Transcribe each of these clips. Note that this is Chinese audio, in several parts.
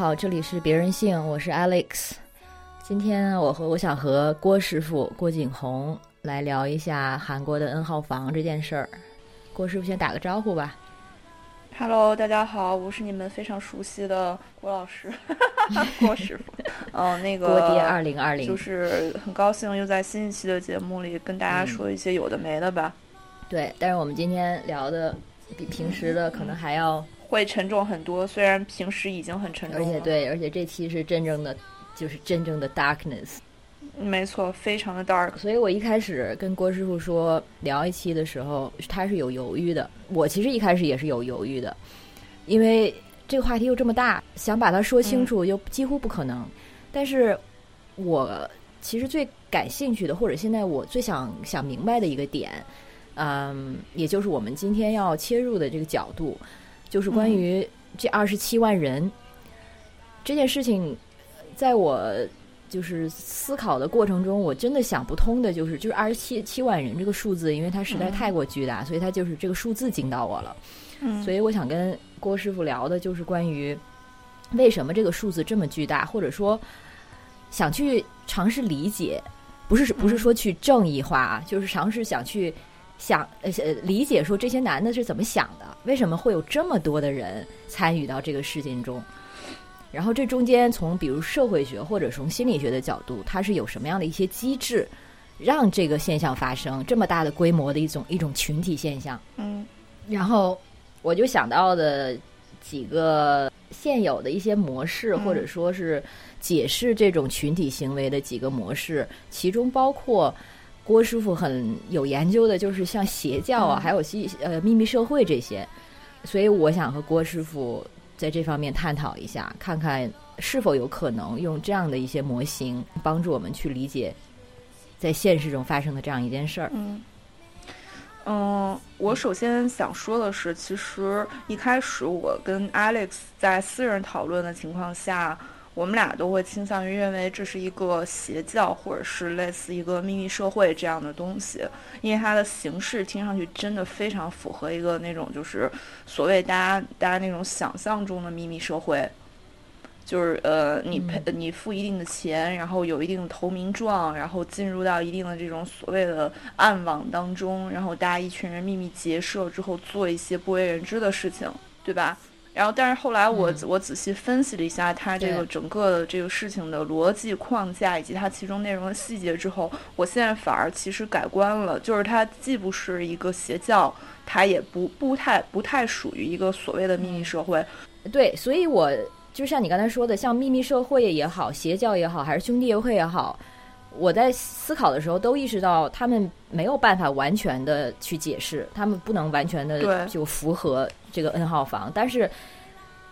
好，这里是别人性，我是 Alex。今天我和我想和郭师傅郭景红来聊一下韩国的 N 号房这件事儿。郭师傅先打个招呼吧。Hello，大家好，我是你们非常熟悉的郭老师，郭师傅。嗯、那个郭爹二零二零就是很高兴又在新一期的节目里跟大家说一些有的没的吧，对，但是我们今天聊的比平时的可能还要，会沉重很多。虽然平时已经很沉重了，而且对，而且这期是真正的，就是真正的 darkness。没错，非常的 dark。所以我一开始跟郭师傅说聊一期的时候，他是有犹豫的。我其实一开始也是有犹豫的，因为这个话题又这么大，想把它说清楚又几乎不可能。但是我其实最感兴趣的，或者现在我最想想明白的一个点，嗯，也就是我们今天要切入的这个角度，就是关于这二十七万人、这件事情，在我。就是思考的过程中，我真的想不通的，就是就是二十七七万人这个数字，因为它实在太过巨大，所以它就是这个数字惊到我了。嗯，所以我想跟郭师傅聊的就是关于为什么这个数字这么巨大，或者说想去尝试理解，不是不是说去正义化啊，就是尝试想去想呃理解说这些男的是怎么想的，为什么会有这么多的人参与到这个事件中。然后这中间从比如社会学或者从心理学的角度，它是有什么样的一些机制，让这个现象发生这么大的规模的一种一种群体现象？嗯，然后我就想到的几个现有的一些模式，嗯或者说是解释这种群体行为的几个模式，其中包括郭师傅很有研究的，就是像邪教啊，嗯还有西呃秘密社会这些。所以我想和郭师傅。在这方面探讨一下，看看是否有可能用这样的一些模型帮助我们去理解在现实中发生的这样一件事儿。嗯，嗯，我首先想说的是，其实一开始我跟 Alex 在私人讨论的情况下，我们俩都会倾向于认为这是一个邪教，或者是类似一个秘密社会这样的东西，因为它的形式听上去真的非常符合一个那种就是所谓大家大家那种想象中的秘密社会。就是呃，你赔你付一定的钱，然后有一定的投名状，然后进入到一定的这种所谓的暗网当中，然后大家一群人秘密结社之后做一些不为人知的事情，对吧？然后，但是后来我、嗯、我仔细分析了一下它这个整个的这个事情的逻辑框架以及它其中内容的细节之后，我现在反而其实改观了，就是它既不是一个邪教，它也不不太不太属于一个所谓的秘密社会。对，所以我。就像你刚才说的，像秘密社会也好，邪教也好，还是兄弟会也好，我在思考的时候都意识到，他们没有办法完全的去解释，他们不能完全的就符合这个 N 号房。但是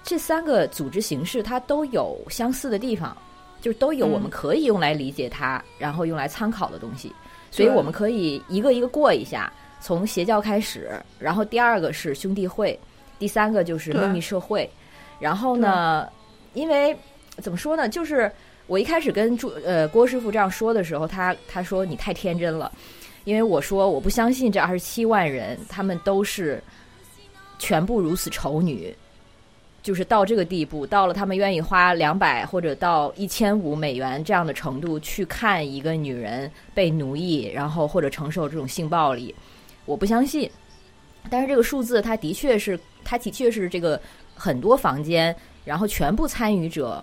这三个组织形式它都有相似的地方，就是都有我们可以用来理解它，嗯、然后用来参考的东西。所以我们可以一个一个过一下，从邪教开始，然后第二个是兄弟会，第三个就是秘密社会。然后呢，因为怎么说呢，就是我一开始跟朱呃郭师傅这样说的时候，他他说你太天真了，因为我说我不相信这二十七万人他们都是全部如此丑女，就是到这个地步，到了他们愿意花两百或者到一千五美元这样的程度去看一个女人被奴役，然后或者承受这种性暴力，我不相信。但是这个数字，它的确是，它的确是这个。很多房间，然后全部参与者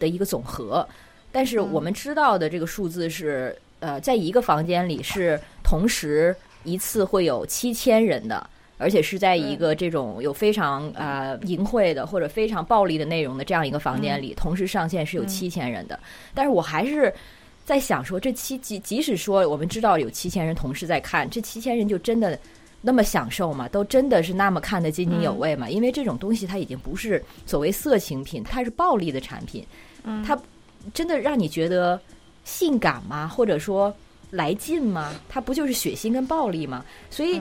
的一个总和，但是我们知道的这个数字是，呃，在一个房间里是同时一次会有七千人的，而且是在一个这种有非常呃淫秽的或者非常暴力的内容的这样一个房间里，同时上线是有七千人的。但是我还是在想说，这七即即使说我们知道有七千人同时在看，这七千人就真的。那么享受吗？都真的是那么看得津津有味吗？嗯、因为这种东西它已经不是所谓色情品，它是暴力的产品。嗯，它真的让你觉得性感吗？或者说来劲吗？它不就是血腥跟暴力吗？所以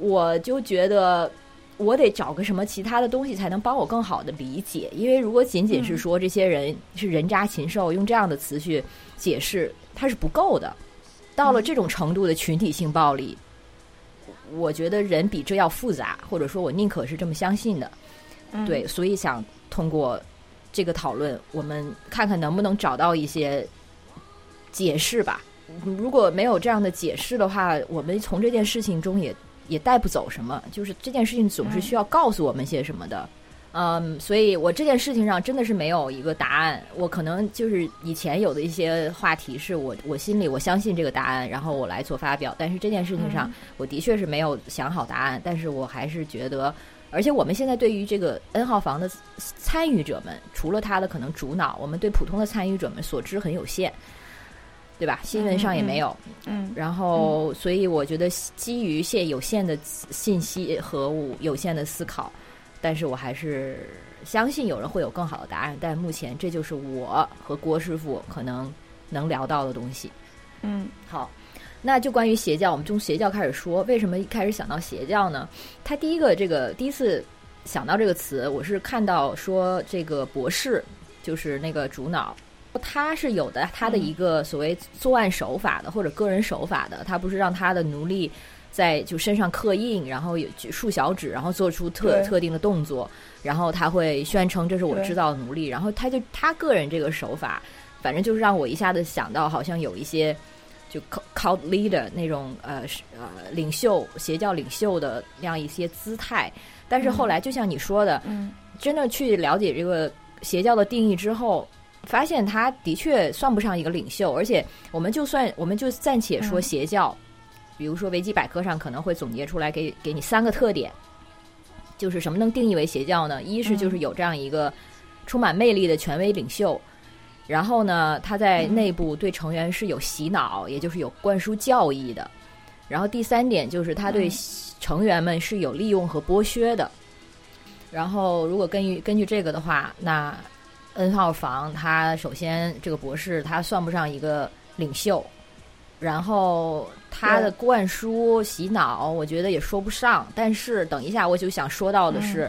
我就觉得我得找个什么其他的东西才能帮我更好的理解。因为如果仅仅是说这些人是人渣禽兽，用这样的词去解释，它是不够的。到了这种程度的群体性暴力。我觉得人比这要复杂，或者说我宁可是这么相信的，嗯、对，所以想通过这个讨论，我们看看能不能找到一些解释吧。如果没有这样的解释的话，我们从这件事情中也也带不走什么。就是这件事情总是需要告诉我们些什么的。嗯，所以我这件事情上真的是没有一个答案。我可能就是以前有的一些话题是我我心里我相信这个答案，然后我来做发表。但是这件事情上，我的确是没有想好答案。但是我还是觉得，而且我们现在对于这个 N 号房的参与者们，除了他的可能主脑，我们对普通的参与者们所知很有限，对吧？新闻上也没有。嗯。然后，所以我觉得基于现有限的信息和有限的思考。但是我还是相信有人会有更好的答案，但目前这就是我和郭师傅可能能聊到的东西。嗯，好，那就关于邪教，我们从邪教开始说。为什么一开始想到邪教呢？他第一个这个第一次想到这个词，我是看到说这个博士就是那个主脑，他是有的他的一个所谓作案手法的或者个人手法的，他不是让他的奴隶。在就身上刻印，然后有竖小指，然后做出特特定的动作，然后他会宣称这是我制造的奴隶，然后他就他个人这个手法，反正就是让我一下子想到好像有一些就 cult leader 那种呃呃领袖邪教领袖的那样一些姿态，但是后来就像你说的，嗯，真的去了解这个邪教的定义之后，发现他的确算不上一个领袖，而且我们就算我们就暂且说邪教。比如说维基百科上可能会总结出来给给你三个特点，就是什么能定义为邪教呢？一是就是有这样一个充满魅力的权威领袖，然后呢，他在内部对成员是有洗脑，也就是有灌输教义的。然后第三点就是他对成员们是有利用和剥削的。然后如果根据根据这个的话，那 N 号房他首先这个博士他算不上一个领袖。然后他的灌输洗脑，我觉得也说不上。但是等一下，我就想说到的是，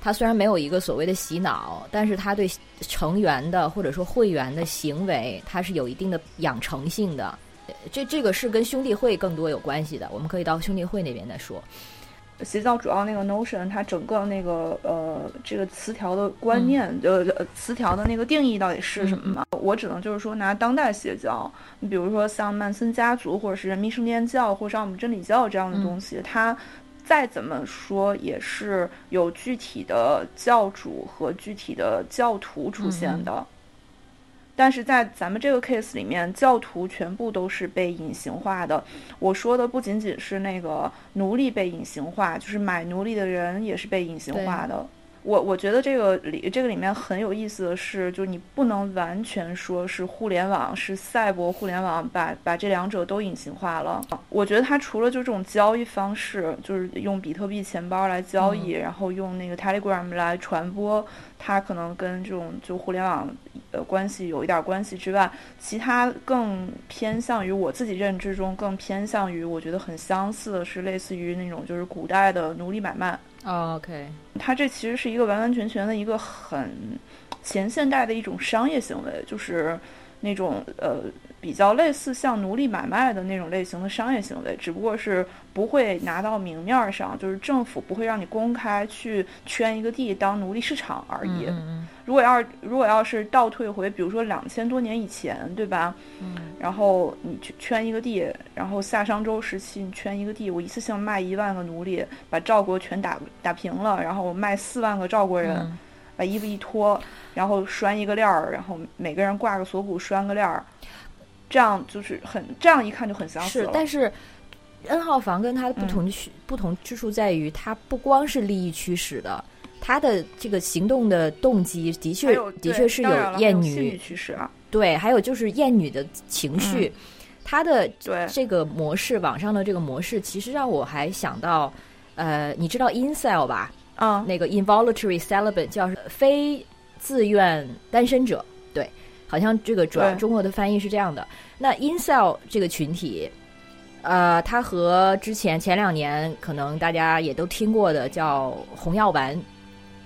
他虽然没有一个所谓的洗脑，但是他对成员的或者说会员的行为，他是有一定的养成性的。这这个是跟兄弟会更多有关系的。我们可以到兄弟会那边再说。邪教主要那个 notion，它整个那个呃这个词条的观念，呃词条的那个定义到底是什么嘛？我只能就是说拿当代邪教，你比如说像曼森家族，或者是人民圣殿教，或者像我们真理教这样的东西，它再怎么说也是有具体的教主和具体的教徒出现的。但是在咱们这个 case 里面，教徒全部都是被隐形化的。我说的不仅仅是那个奴隶被隐形化，就是买奴隶的人也是被隐形化的。我我觉得这个里这个里面很有意思的是，就是你不能完全说是互联网是赛博互联网把把这两者都隐形化了。我觉得它除了就这种交易方式，就是用比特币钱包来交易，然后用那个 Telegram 来传播，它可能跟这种就互联网呃关系有一点关系之外，其他更偏向于我自己认知中更偏向于我觉得很相似的是类似于那种就是古代的奴隶买卖。OK，它这其实是一个完完全全的一个很前现代的一种商业行为，就是那种呃比较类似像奴隶买卖的那种类型的商业行为，只不过是不会拿到明面上，就是政府不会让你公开去圈一个地当奴隶市场而已。如果要是如果要是倒退回，比如说两千多年以前，对吧？嗯。然后你去圈一个地，然后夏商周时期你圈一个地，我一次性卖一万个奴隶，把赵国全打打平了，然后我卖四万个赵国人，把衣服一脱，然后拴一个链儿，然后每个人挂个锁骨拴个链儿，这样就是很这样一看就很相似是，但是 N 号房跟它的不同区不同之处在于，它不光是利益驱使的。他的这个行动的动机的确的确是有厌女驱使啊，对，还有就是厌女的情绪，他的这个模式，网上的这个模式，其实让我还想到，呃，你知道 incel 吧？啊，那个 involuntary celibate 叫非自愿单身者，对，好像这个主要中国的翻译是这样的。那 incel 这个群体，呃，它和之前前两年可能大家也都听过的叫红药丸。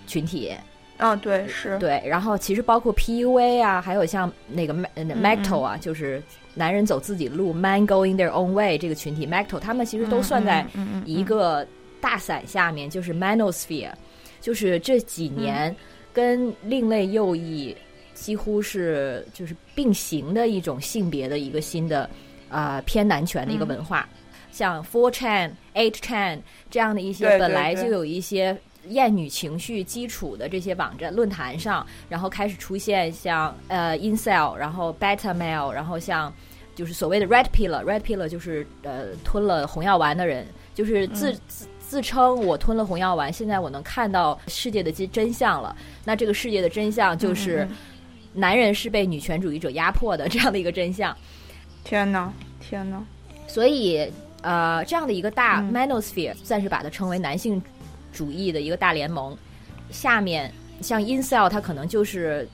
群体，啊，对，是。对，然后其实包括 PUA 啊，还有像那个 MACTO 啊，就是男人走自己的路，Man going their own way 这个群体，MACTO 他们其实都算在一个大伞下面，就是 Manosphere，就是这几年跟另类右翼几乎是就是并行的一种性别的一个新的啊、偏男权的一个文化，像 Four Chan、Eight Chan 这样的一些本来就有一些厌女情绪基础的这些网站论坛上，然后开始出现像呃 incel，然后 beta male，然后像就是所谓的 red pill，red pill 就是呃吞了红药丸的人，就是自、嗯。自自称我吞了红药丸，现在我能看到世界的真真相了。那这个世界的真相就是嗯嗯男人是被女权主义者压迫的这样的一个真相。天哪，天哪，所以呃，这样的一个大嗯 manosphere，算是把它称为男性主义的一个大联盟。下面像 incel，他可能就是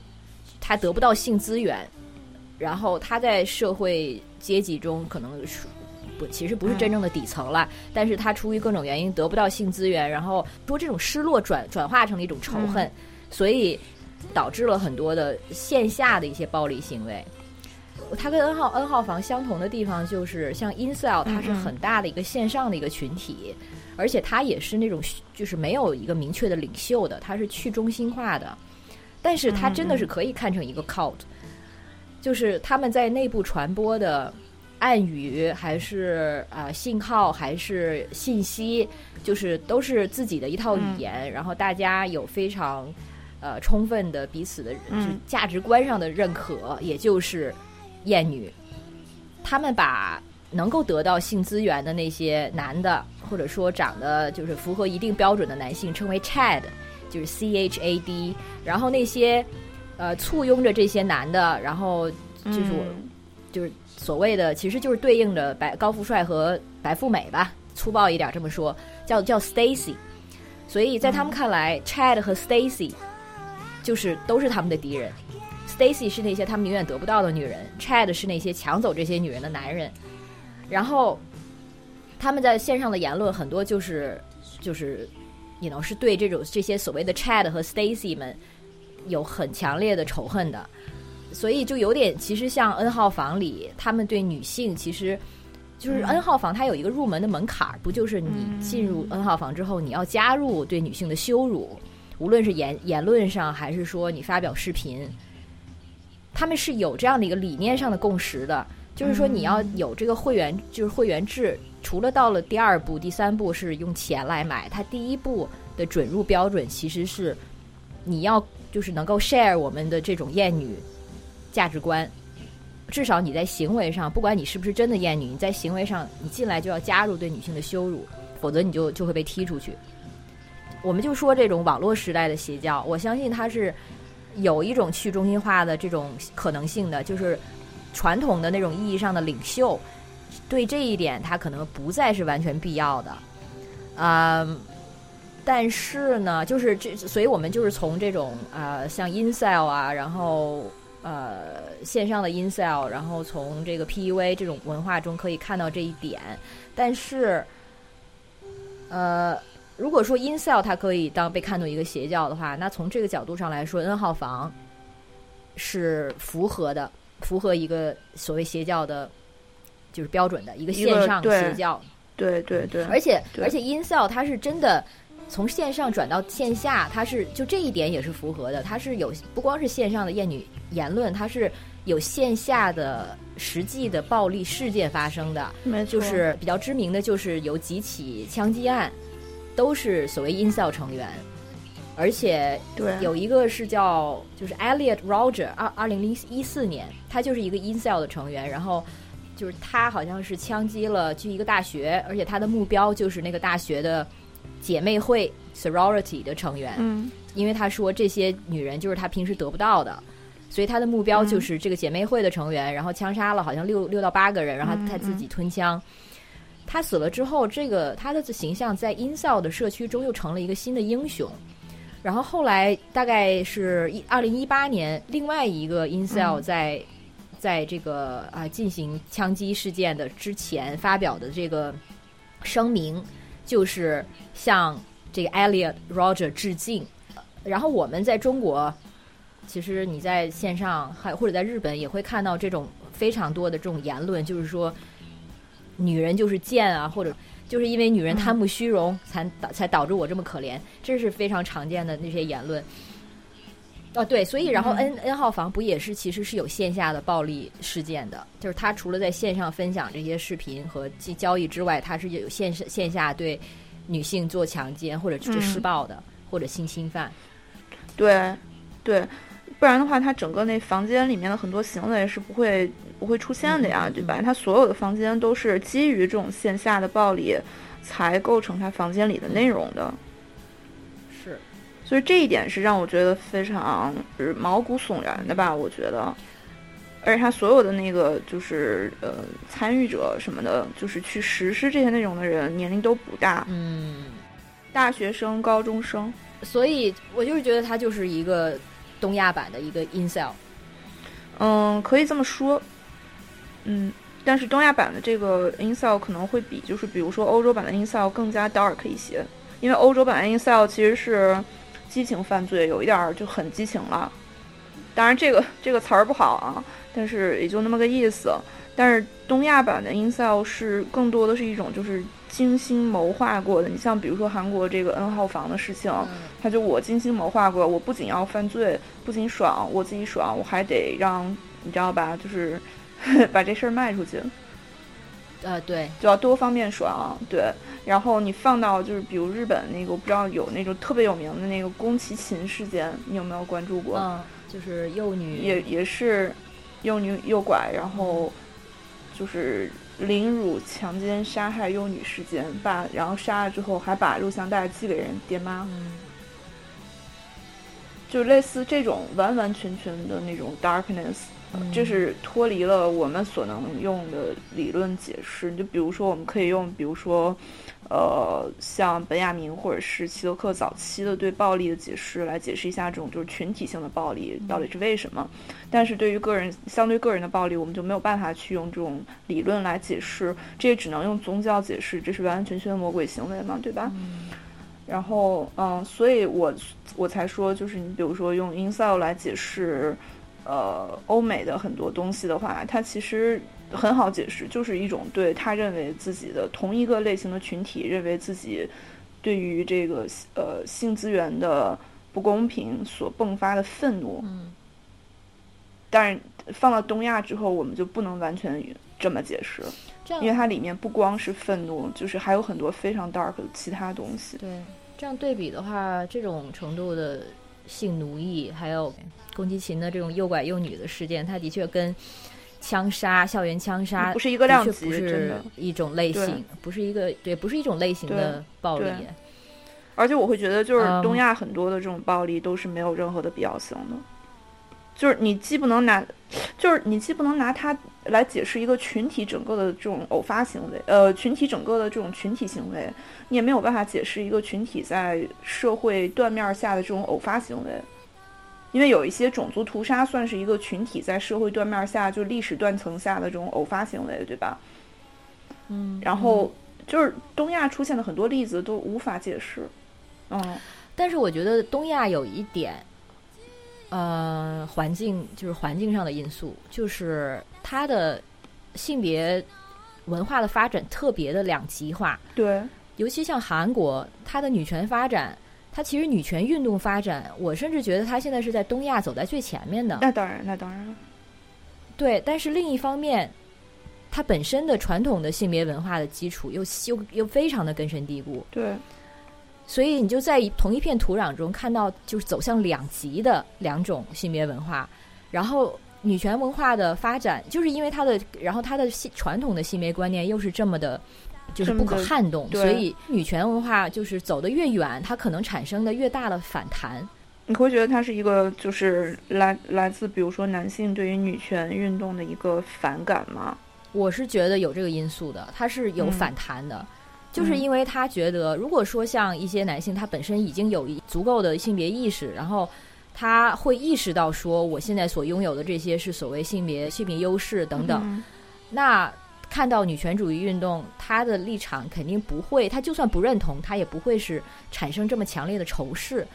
他得不到性资源，然后他在社会阶级中可能是不，其实不是真正的底层了，但是他出于各种原因得不到性资源，然后说这种失落转转化成了一种仇恨，所以导致了很多的线下的一些暴力行为。它跟 N 号 N 号房相同的地方就是，像 Incel，它是很大的一个线上的一个群体，而且它也是那种就是没有一个明确的领袖的，它是去中心化的，但是它真的是可以看成一个 cult，、就是他们在内部传播的暗语还是啊、呃信号还是信息，就是都是自己的一套语言，然后大家有非常呃充分的彼此的价值观上的认可，也就是厌女，他们把能够得到性资源的那些男的，或者说长得就是符合一定标准的男性，称为 Chad，就是 C H A D，然后那些呃簇拥着这些男的，然后就是我、嗯。就是所谓的，其实就是对应着白高富帅和白富美吧，粗暴一点这么说，叫叫 Stacy。所以在他们看来、c h a d 和 Stacy 就是都是他们的敌人。Stacy 是那些他们永远得不到的女人，Chad 是那些抢走这些女人的男人。然后他们在线上的言论很多就是就是，你 know 是对这种这些所谓的 Chad 和 Stacy 们有很强烈的仇恨的。所以就有点，其实像 N 号房里，他们对女性其实就是 N 号房，它有一个入门的门槛儿，不就是你进入 N 号房之后，你要加入对女性的羞辱，无论是言言论上，还是说你发表视频，他们是有这样的一个理念上的共识的，就是说你要有这个会员，就是会员制。除了到了第二步、第三步是用钱来买，它第一步的准入标准其实是你要就是能够 share 我们的这种厌女价值观，至少你在行为上，不管你是不是真的厌女，你在行为上你进来就要加入对女性的羞辱，否则你就就会被踢出去。我们就说这种网络时代的邪教，我相信它是有一种去中心化的这种可能性的，就是传统的那种意义上的领袖，对这一点它可能不再是完全必要的，嗯。但是呢，就是这，所以我们就是从这种呃，像 incel 啊，然后呃，线上的 incel，然后从这个 PUA 这种文化中可以看到这一点。但是，呃，如果说 incel 它可以当被看作一个邪教的话，那从这个角度上来说，N 号房是符合的，符合一个所谓邪教的，就是标准的一个线上邪教。对对对，而且而且 incel 它是真的从线上转到线下，它是就这一点也是符合的。它是有不光是线上的厌女言论，它是有线下的实际的暴力事件发生的。就是比较知名的就是有几起枪击案，都是所谓 incel 成员，而且对。有一个是叫就是 Elliot Roger，二二零零一四年，他就是一个 incel 的成员，然后就是他好像是枪击了去一个大学，而且他的目标就是那个大学的姐妹会 sorority 的成员，嗯。因为他说这些女人就是他平时得不到的，所以他的目标嗯就是这个姐妹会的成员，然后枪杀了好像六六到八个人，然后嗯他自己吞枪。他死了之后，这个他的形象在 i n s e l 的社区中又成了一个新的英雄。然后后来大概是一二零一八年，另外一个 incel 嗯在、在这个啊进行枪击事件的之前发表的这个声明，就是向这个 Elliot Roger 致敬。然后我们在中国，其实你在线上还或者在日本也会看到这种非常多的这种言论，就是说女人就是贱啊，或者就是因为女人贪慕虚荣才导才导致我这么可怜，这是非常常见的那些言论。哦，对，所以然后嗯 N、N 号房不也是其实是有线下的暴力事件的，就是他除了在线上分享这些视频和交交易之外，他是有线线下对女性做强奸或者是嗯施暴的、或者性侵犯。对，对，不然的话，他整个那房间里面的很多行为是不会不会出现的呀，嗯对吧？他所有的房间都是基于这种线下的暴力才构成他房间里的内容的，是，所以这一点是让我觉得非常是毛骨悚然的吧？我觉得。而且他所有的那个就是呃参与者什么的，就是去实施这些内容的人年龄都不大，嗯，大学生、高中生。所以我就是觉得他就是一个东亚版的一个 incel。嗯，可以这么说。嗯，但是东亚版的这个 Insel 可能会比就是比如说欧洲版的 Insel 更加 dark 一些，因为欧洲版的 Insel 其实是激情犯罪，有一点儿就很激情了。当然，这个这个词儿不好啊，但是也就那么个意思。但是东亚版的 Insel 是更多的是一种就是精心谋划过的。你像比如说韩国这个 N 号房的事情，他就我精心谋划过，我不仅要犯罪，不仅爽我自己爽，我还得让你知道吧，就是 把这事儿卖出去，呃，对，就要多方面爽。对，然后你放到就是比如日本那个，我不知道有那种特别有名的那个宫崎勤事件，你有没有关注过？嗯，就是幼女也也是幼女诱拐，然后就是凌辱、强奸、杀害幼女事件，把然后杀了之后还把录像带寄给人爹妈，嗯就类似这种完完全全的那种 darkness，、嗯这是脱离了我们所能用的理论解释。就比如说，我们可以用，比如说，呃，像本雅明或者是希特克早期的对暴力的解释来解释一下这种就是群体性的暴力到底是为什么。但是对于个人相对个人的暴力，我们就没有办法去用这种理论来解释，这也只能用宗教解释，这是完完全全的魔鬼行为嘛，对吧？然后，嗯，所以我我才说，就是你比如说用 i n s e l 来解释，呃，欧美的很多东西的话，它其实很好解释，就是一种对他认为自己的同一个类型的群体，认为自己对于这个呃性资源的不公平所迸发的愤怒。嗯但是放到东亚之后，我们就不能完全这么解释，因为它里面不光是愤怒，就是还有很多非常 dark 的其他东西。对，这样对比的话，这种程度的性奴役，还有宫崎勤的这种诱拐幼女的事件，它的确跟枪杀、校园枪杀不是一个量级，真不是的。一种类型，不是一个对，不是一种类型的暴力。而且我会觉得，就是嗯东亚很多的这种暴力都是没有任何的必要性的，就是你既不能拿，就是你既不能拿它来解释一个群体整个的这种偶发行为，呃，群体整个的这种群体行为，你也没有办法解释一个群体在社会断面下的这种偶发行为。因为有一些种族屠杀算是一个群体在社会断面下，就历史断层下的这种偶发行为，对吧？嗯，然后就是东亚出现的很多例子都无法解释，嗯，但是我觉得东亚有一点，呃，环境就是环境上的因素，就是它的性别文化的发展特别的两极化，对，尤其像韩国，它的女权发展，它其实女权运动发展，我甚至觉得它现在是在东亚走在最前面的。那当然，那当然了，对，但是另一方面，它本身的传统的性别文化的基础又又又非常的根深蒂固，对，所以你就在同一片土壤中看到就是走向两极的两种性别文化，然后女权文化的发展，就是因为它的，然后它的性传统的性别观念又是这么的。就是不可撼动，所以女权文化就是走得越远，它可能产生的越大的反弹。你会觉得它是一个就是来来自比如说男性对于女权运动的一个反感吗？我是觉得有这个因素的，它是有嗯反弹的，就是因为他觉得，如果说像一些男性，他本身已经有足够的性别意识，然后他会意识到说，我现在所拥有的这些是所谓性别性别优势等等，嗯那看到女权主义运动，他的立场肯定不会，他就算不认同，他也不会是产生这么强烈的仇视。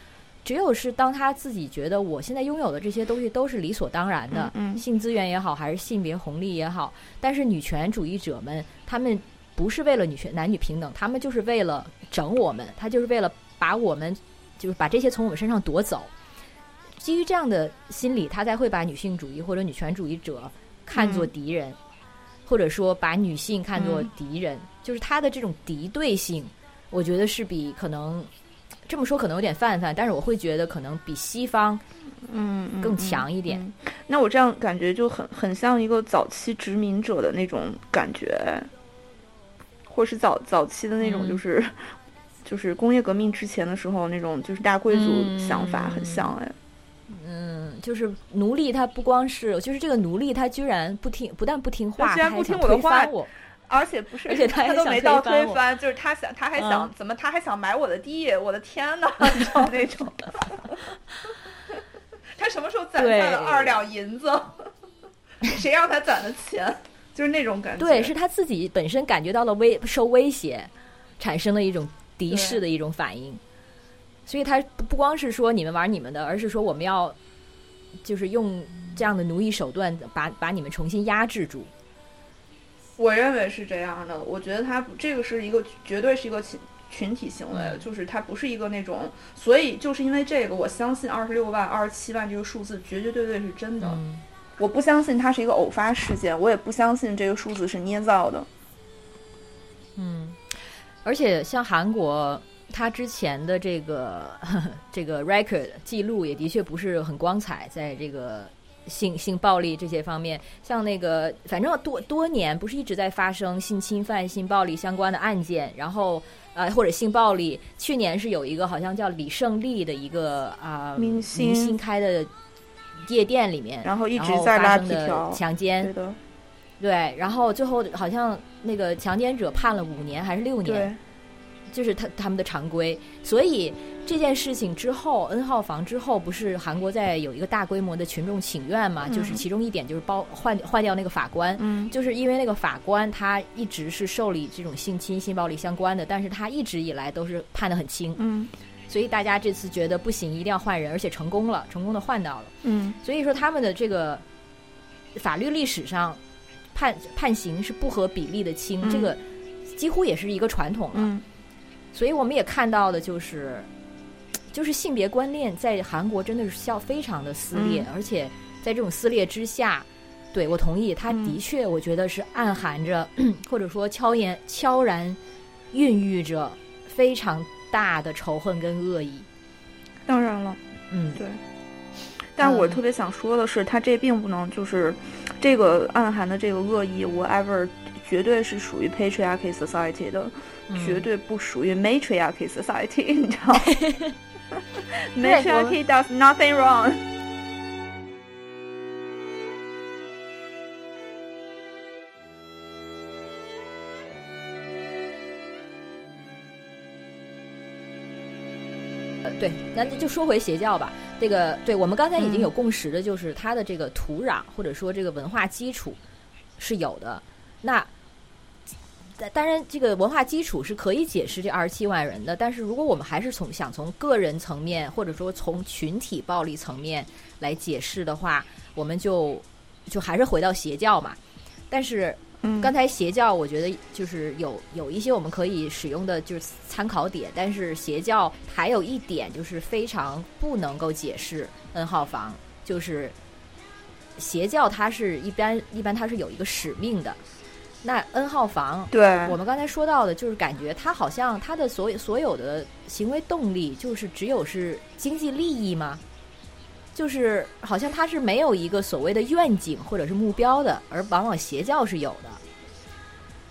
只有是当他自己觉得我现在拥有的这些东西都是理所当然的，嗯嗯性资源也好，还是性别红利也好，但是女权主义者们他们不是为了女权男女平等，他们就是为了整我们，他就是为了把我们就是把这些从我们身上夺走。基于这样的心理，他才会把女性主义或者女权主义者看作敌人，或者说把女性看作敌人，就是他的这种敌对性，我觉得是比可能这么说可能有点泛泛，但是我会觉得可能比西方嗯更强一点。那我这样感觉就很很像一个早期殖民者的那种感觉，或是早早期的那种就是。就是工业革命之前的时候，那种就是大贵族想法很像哎，嗯，就是奴隶他不光是，就是这个奴隶他居然不听，不但不听话，居然不听我的话，而且不是，而且他都没到推翻，就是他想，他还想怎么，他还想买我的地，我的天呐，你知道那种，他什么时候攒下了二两银子？谁让他攒的钱？就是那种感觉，对，是他自己本身感觉到了威受威胁，产生了一种。敌视的一种反应，所以他不光是说你们玩你们的，而是说我们要就是用这样的奴役手段把把你们重新压制住。我认为是这样的，我觉得他这个是一个绝对是一个群群体行为，就是他不是一个那种，所以就是因为这个，我相信二十六万、二十七万这个数字绝绝对对是真的。我不相信它是一个偶发事件，我也不相信这个数字是捏造的。嗯。而且像韩国，它之前的这个 这个 record 记录也的确不是很光彩，在这个性性暴力这些方面，像那个反正多多年不是一直在发生性侵犯、性暴力相关的案件，然后呃或者性暴力，去年是有一个好像叫李胜利的一个啊明星开的夜店里面，然后一直在拉皮条强奸，对。对，然后最后好像那个强奸者判了五年还是六年，就是他他们的常规。所以这件事情之后，N 号房之后，不是韩国在有一个大规模的群众请愿嘛？就是其中一点就是包换换掉那个法官，就是因为那个法官他一直是受理这种性侵、性暴力相关的，但是他一直以来都是判的很轻。嗯，所以大家这次觉得不行，一定要换人，而且成功了，成功的换到了。嗯，所以说他们的这个法律历史上。判判刑是不合比例的轻，这个几乎也是一个传统了。所以我们也看到的就是，就是性别观念在韩国真的是要非常的撕裂，而且在这种撕裂之下，对我同意，他的确我觉得是暗含着 或者说悄言悄然孕育着非常大的仇恨跟恶意。当然了，嗯，对。但我特别想说的是，他这并不能就是。这个暗含的这个恶意，whatever，绝对是属于 patriarchy society 的，绝对不属于 matriarchy society，你知道吗？matriarchy does nothing wrong。对，那就说回邪教吧。这个对我们刚才已经有共识的，就是它的这个土壤或者说这个文化基础是有的。那当然，这个文化基础是可以解释这二十七万人的。但是如果我们还是从想从个人层面或者说从群体暴力层面来解释的话，我们就就还是回到邪教嘛。但是。刚才邪教，我觉得就是有有一些我们可以使用的就是参考点，但是邪教还有一点就是非常不能够解释 N 号房，就是邪教它是一般一般它是有一个使命的，那 N 号房，对我们刚才说到的，就是感觉它好像它的所有所有的行为动力就是只有是经济利益吗？就是好像他是没有一个所谓的愿景或者是目标的，而往往邪教是有的。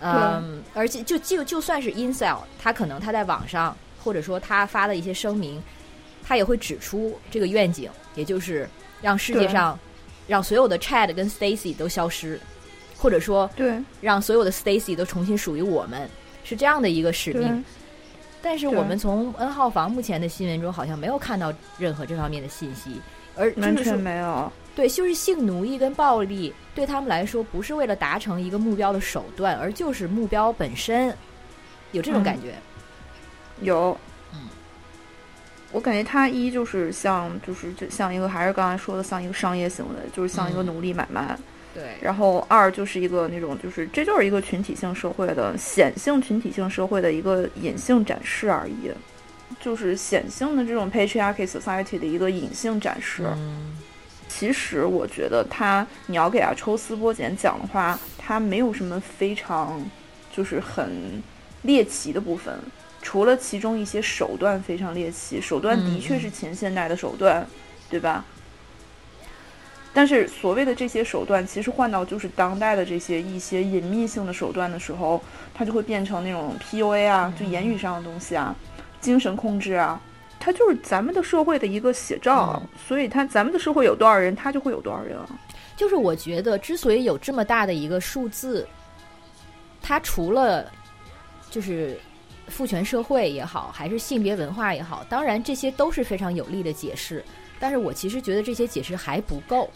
嗯，而且就就就算是 incel，他可能他在网上或者说他发的一些声明，他也会指出这个愿景，也就是让世界上让所有的 Chad 跟 Stacy 都消失，或者说对。让所有的 Stacy 都重新属于我们，是这样的一个使命。但是我们从 N 号房目前的新闻中好像没有看到任何这方面的信息。而完全没有对，就是性奴役跟暴力对他们来说不是为了达成一个目标的手段，而就是目标本身，有这种感觉。有，嗯，我感觉他一就是像，就是就像一个，还是刚才说的，像一个商业行为，就是像一个奴隶买卖。对。然后二就是一个那种，就是这就是一个群体性社会的显性群体性社会的一个隐性展示而已。就是显性的这种 patriarchy society 的一个隐性展示。其实我觉得他，你要给他抽丝剥茧讲的话，他没有什么非常就是很猎奇的部分，除了其中一些手段非常猎奇，手段的确是前现代的手段，对吧？但是所谓的这些手段，其实换到就是当代的这些一些隐秘性的手段的时候，它就会变成那种 PUA 啊，就言语上的东西啊，精神控制啊，它就是咱们的社会的一个写照。所以，它咱们的社会有多少人，它就会有多少人啊。就是我觉得，之所以有这么大的一个数字，它除了就是父权社会也好，还是性别文化也好，当然这些都是非常有力的解释。但是我其实觉得这些解释还不够。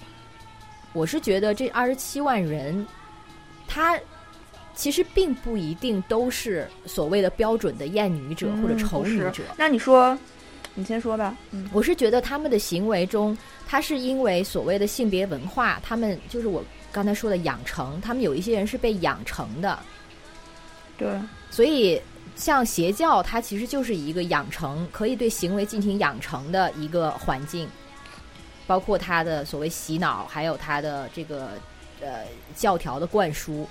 我是觉得这二十七万人，他其实并不一定都是所谓的标准的厌女者或者仇女者。那你说，你先说吧。嗯，我是觉得他们的行为中，他是因为所谓的性别文化，他们就是我刚才说的养成，他们有一些人是被养成的。对，所以。像邪教，它其实就是一个养成，可以对行为进行养成的一个环境，包括它的所谓洗脑，还有它的这个呃教条的灌输。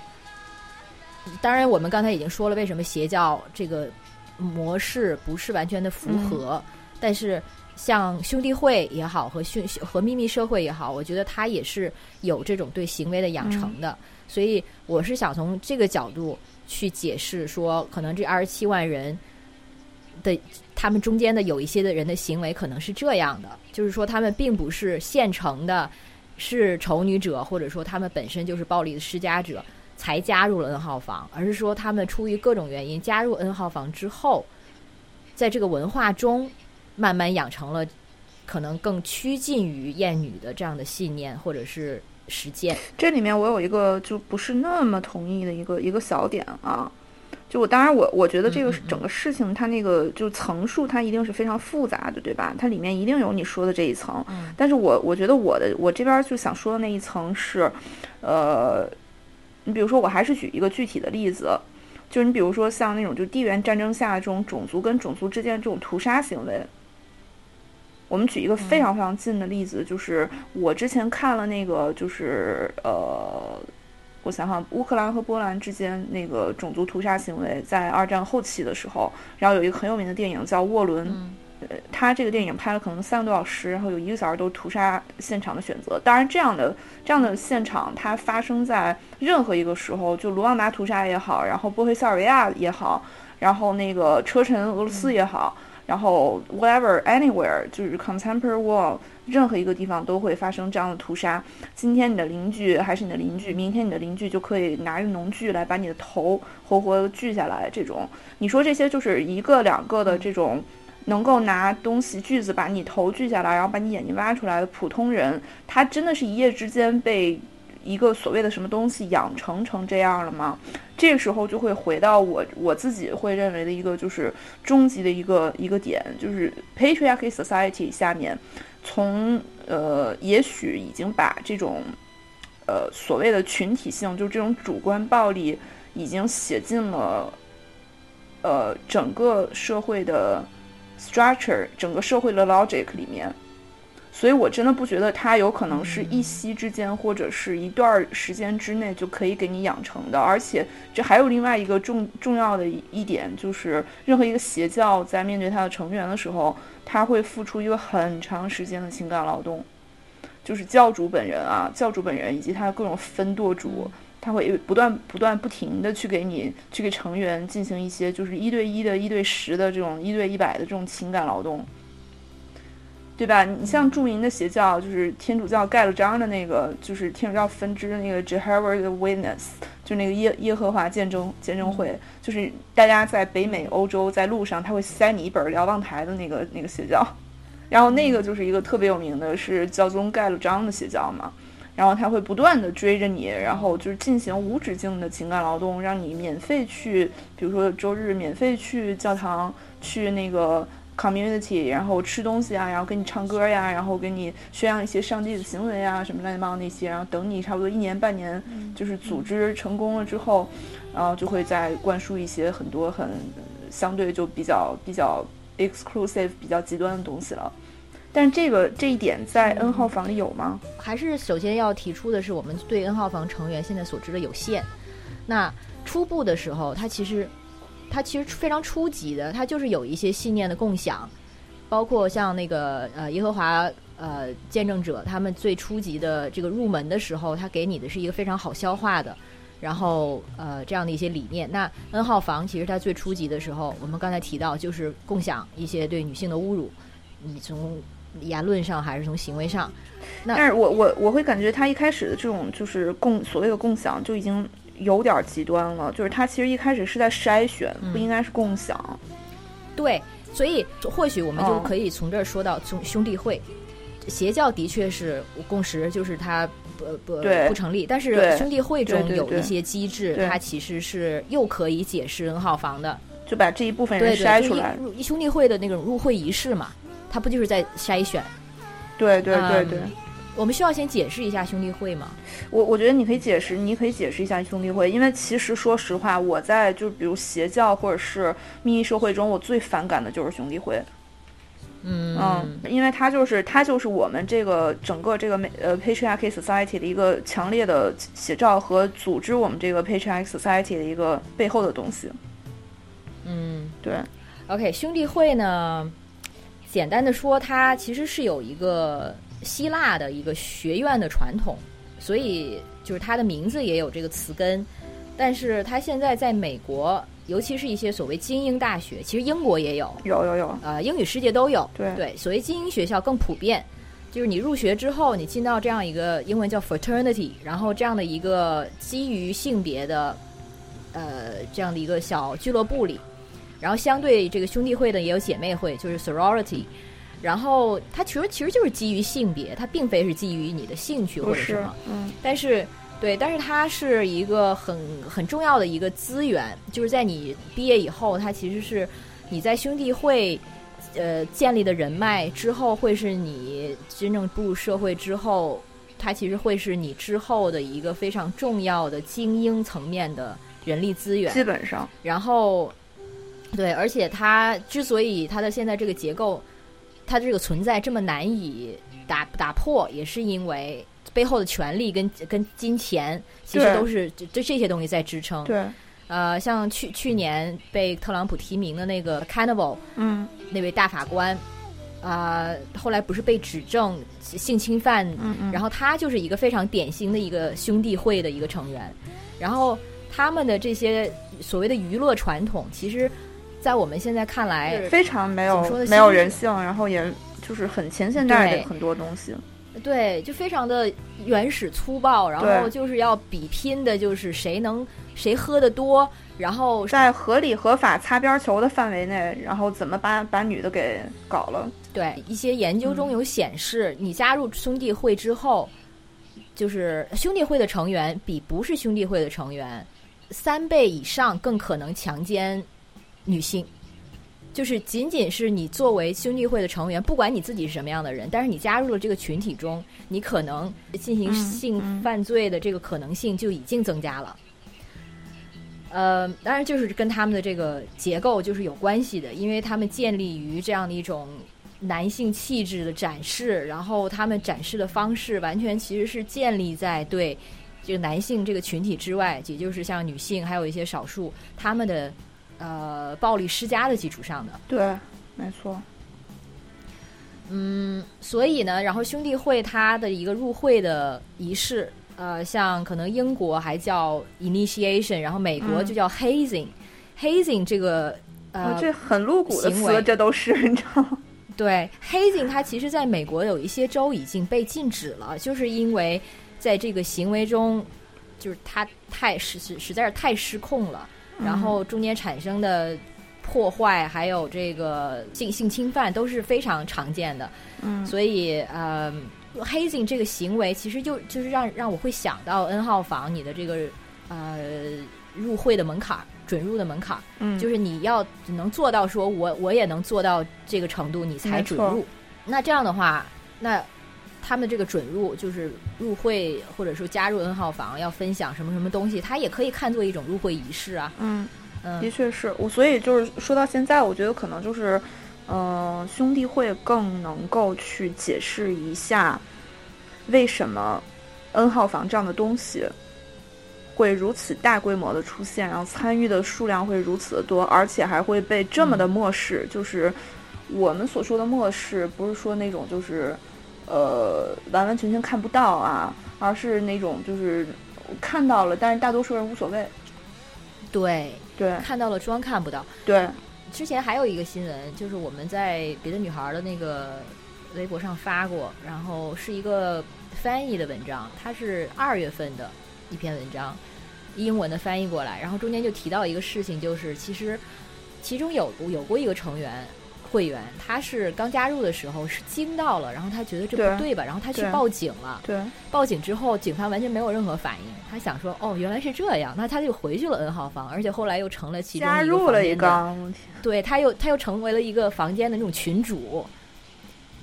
当然，我们刚才已经说了，为什么邪教这个模式不是完全的符合，但是像兄弟会也好，和兄和秘密社会也好，我觉得它也是有这种对行为的养成的。所以，我是想从这个角度。去解释说，可能这二十七万人的他们中间的有一些的人的行为可能是这样的，就是说他们并不是现成的，是丑女者，或者说他们本身就是暴力的施加者才加入了 N 号房，而是说他们出于各种原因加入 N 号房之后，在这个文化中慢慢养成了可能更趋近于厌女的这样的信念，或者是。实践这里面我有一个就不是那么同意的一个一个小点啊，就我当然我我觉得这个整个事情它那个就层数它一定是非常复杂的对吧？它里面一定有你说的这一层，但是我我觉得我的我这边就想说的那一层是，呃，你比如说我还是举一个具体的例子，就是你比如说像那种就地缘战争下这种种族跟种族之间这种屠杀行为。我们举一个非常非常近的例子，就是我之前看了那个，就是呃，我想想，乌克兰和波兰之间那个种族屠杀行为，在二战后期的时候，然后有一个很有名的电影叫《沃伦》，呃，他这个电影拍了可能三个多小时，然后有一个小时都屠杀现场的选择。当然，这样的这样的现场，它发生在任何一个时候，就卢旺达屠杀也好，然后波黑塞尔维亚也好，然后那个车臣俄罗斯也好。然后，whatever anywhere，就是 contemporary world，任何一个地方都会发生这样的屠杀。今天你的邻居还是你的邻居，明天你的邻居就可以拿着农具来把你的头活活锯下来。这种，你说这些就是一个两个的这种，能够拿东西锯子把你头锯下来，然后把你眼睛挖出来的普通人，他真的是一夜之间被。一个所谓的什么东西养成成这样了吗？这个时候就会回到我我自己会认为的一个就是终极的一个一个点，就是 patriarchy society 下面，从呃也许已经把这种呃所谓的群体性，就这种主观暴力，已经写进了呃整个社会的 structure，整个社会的 logic 里面。所以，我真的不觉得它有可能是一夕之间，或者是一段时间之内就可以给你养成的。而且，这还有另外一个重重要的一点，就是任何一个邪教在面对他的成员的时候，他会付出一个很长时间的情感劳动。就是教主本人啊，教主本人以及他的各种分舵主，他会不断、不断、不停的去给你、去给成员进行一些就是一对一的、一对十的这种一对一百的这种情感劳动。对吧？你像著名的邪教，就是天主教盖了章的那个，就是天主教分支的那个 Jehovah's Witness，就那个耶耶和华见证见证会，就是大家在北美、欧洲在路上，他会塞你一本瞭望台的那个那个邪教，然后那个就是一个特别有名的，是教宗盖了章的邪教嘛，然后他会不断的追着你，然后就是进行无止境的情感劳动，让你免费去，比如说周日免费去教堂去那个。community，然后吃东西啊，然后给你唱歌呀，然后给你宣扬一些上帝的行为啊，什么乱七八糟那些，然后等你差不多一年半年，就是组织成功了之后，然后就会再灌输一些很多很相对就比较比较 exclusive 比较极端的东西了。但这个这一点在 N 号房里有吗？还是首先要提出的是，我们对 N 号房成员现在所知的有限。那初步的时候，它其实它其实非常初级的，它就是有一些信念的共享，包括像那个呃耶和华呃见证者，他们最初级的这个入门的时候，他给你的是一个非常好消化的，然后呃这样的一些理念。那 N 号房其实它最初级的时候，我们刚才提到就是共享一些对女性的侮辱，你从言论上还是从行为上，那但是我我我会感觉他一开始的这种就是共所谓的共享就已经有点极端了，就是他其实一开始是在筛选，不应该是共享。对，所以或许我们就哦可以从这儿说到兄兄弟会，邪教的确是共识，就是它不不不成立，但是兄弟会中有一些机制，它其实是又可以解释 N 号房的，就把这一部分人筛出来。入兄弟会的那种入会仪式嘛，它不就是在筛选？对对对嗯对，我们需要先解释一下兄弟会吗？我我觉得你可以解释，你可以解释一下兄弟会，因为其实说实话，我在就比如邪教或者是秘密社会中，我最反感的就是兄弟会。嗯嗯，因为它就是它就是我们这个整个这个美呃 patriarchy society 的一个强烈的写照和组织我们这个 patriarchy society 的一个背后的东西。嗯对，，OK，兄弟会呢，简单的说，它其实是有一个希腊的一个学院的传统，所以就是它的名字也有这个词根，但是它现在在美国，尤其是一些所谓精英大学，其实英国也有，有有有，呃，英语世界都有。对对，所谓精英学校更普遍，就是你入学之后，你进到这样一个英文叫 fraternity，然后这样的一个基于性别的，呃，这样的一个小俱乐部里，然后相对这个兄弟会的也有姐妹会，就是 sorority。然后它其实其实就是基于性别，它并非是基于你的兴趣或者什么。，嗯，但是对，但是它是一个很很重要的一个资源，就是在你毕业以后，它其实是你在兄弟会呃建立的人脉之后，会是你真正步入社会之后，它其实会是你之后的一个非常重要的精英层面的人力资源。基本上，然后，对，而且它之所以它的现在这个结构，它这个存在这么难以打打破，也是因为背后的权力跟跟金钱，其实都是这这这些东西在支撑。对，呃，像去去年被特朗普提名的那个 Cannibal 嗯。那位大法官，啊、后来不是被指证性侵犯嗯嗯，然后他就是一个非常典型的一个兄弟会的一个成员，然后他们的这些所谓的娱乐传统，其实，在我们现在看来，非常没有没有人性，然后也就是很前现代的很多东西。对，就非常的原始粗暴，然后就是要比拼的，就是谁能谁喝的多，然后在合理合法擦边球的范围内，然后怎么把把女的给搞了？对一些研究中有显示，你加入兄弟会之后，就是兄弟会的成员比不是兄弟会的成员三倍以上更可能强奸女性。就是仅仅是你作为兄弟会的成员，不管你自己是什么样的人，但是你加入了这个群体中，你可能进行嗯性嗯犯罪的这个可能性就已经增加了。呃，当然就是跟他们的这个结构就是有关系的，因为他们建立于这样的一种男性气质的展示，然后他们展示的方式完全其实是建立在对这个男性这个群体之外，也就是像女性还有一些少数他们的呃暴力施加的基础上的。对，没错。嗯，所以呢，然后兄弟会它的一个入会的仪式，呃，像可能英国还叫 initiation，然后美国嗯就叫 hazing、hazing 这个呃哦，这很露骨的行为词，这都是 你知道吗？对，hazing 它其实在美国有一些州已经被禁止了，就是因为在这个行为中，就是它太实实实在是太失控了，然后中间产生的破坏还有这个性性侵犯都是非常常见的，嗯，所以呃，hazing 这个行为其实就就是让让我会想到 N 号房你的这个呃入会的门槛儿，准入的门槛儿。嗯，就是你要能做到说我我也能做到这个程度，你才准入。那这样的话，那他们这个准入就是入会或者说加入 N 号房要分享什么什么东西，它也可以看作一种入会仪式啊。嗯。嗯的确是我，所以就是说到现在，我觉得可能就是，嗯，兄弟会更能够去解释一下为什么 N 号房这样的东西会如此大规模的出现，然后参与的数量会如此的多，而且还会被这么的漠视。就是我们所说的漠视，不是说那种就是呃完完全全看不到啊，而是那种就是看到了，但是大多数人无所谓。对对看到了装看不到。对，之前还有一个新闻，就是我们在别的女孩的那个微博上发过，然后是一个翻译的文章，它是二月份的一篇文章，英文的翻译过来，然后中间就提到一个事情，就是其实其中有有过一个成员。会员他是刚加入的时候是惊到了，然后他觉得这不对吧，然后他去报警了。对，报警之后，警方完全没有任何反应。他想说，哦，原来是这样，那他就回去了 N 号房，而且后来又成了其中加一个入了一个，对，他又他又成为了一个房间的那种群主，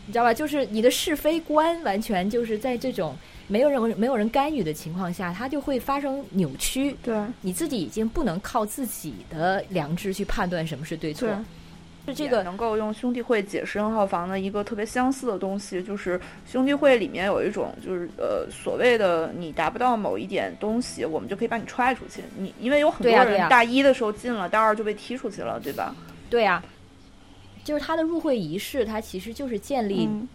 你知道吧？就是你的是非观完全就是在这种没有人没有人干预的情况下，它就会发生扭曲。对你自己已经不能靠自己的良知去判断什么是对错对。是这个能够用兄弟会解释 N 号房的一个特别相似的东西，就是兄弟会里面有一种就是呃所谓的你达不到某一点东西，我们就可以把你踹出去。你因为有很多人大一的时候进了，大二就被踢出去了，对吧？对啊，就是他的入会仪式，它其实就是建立嗯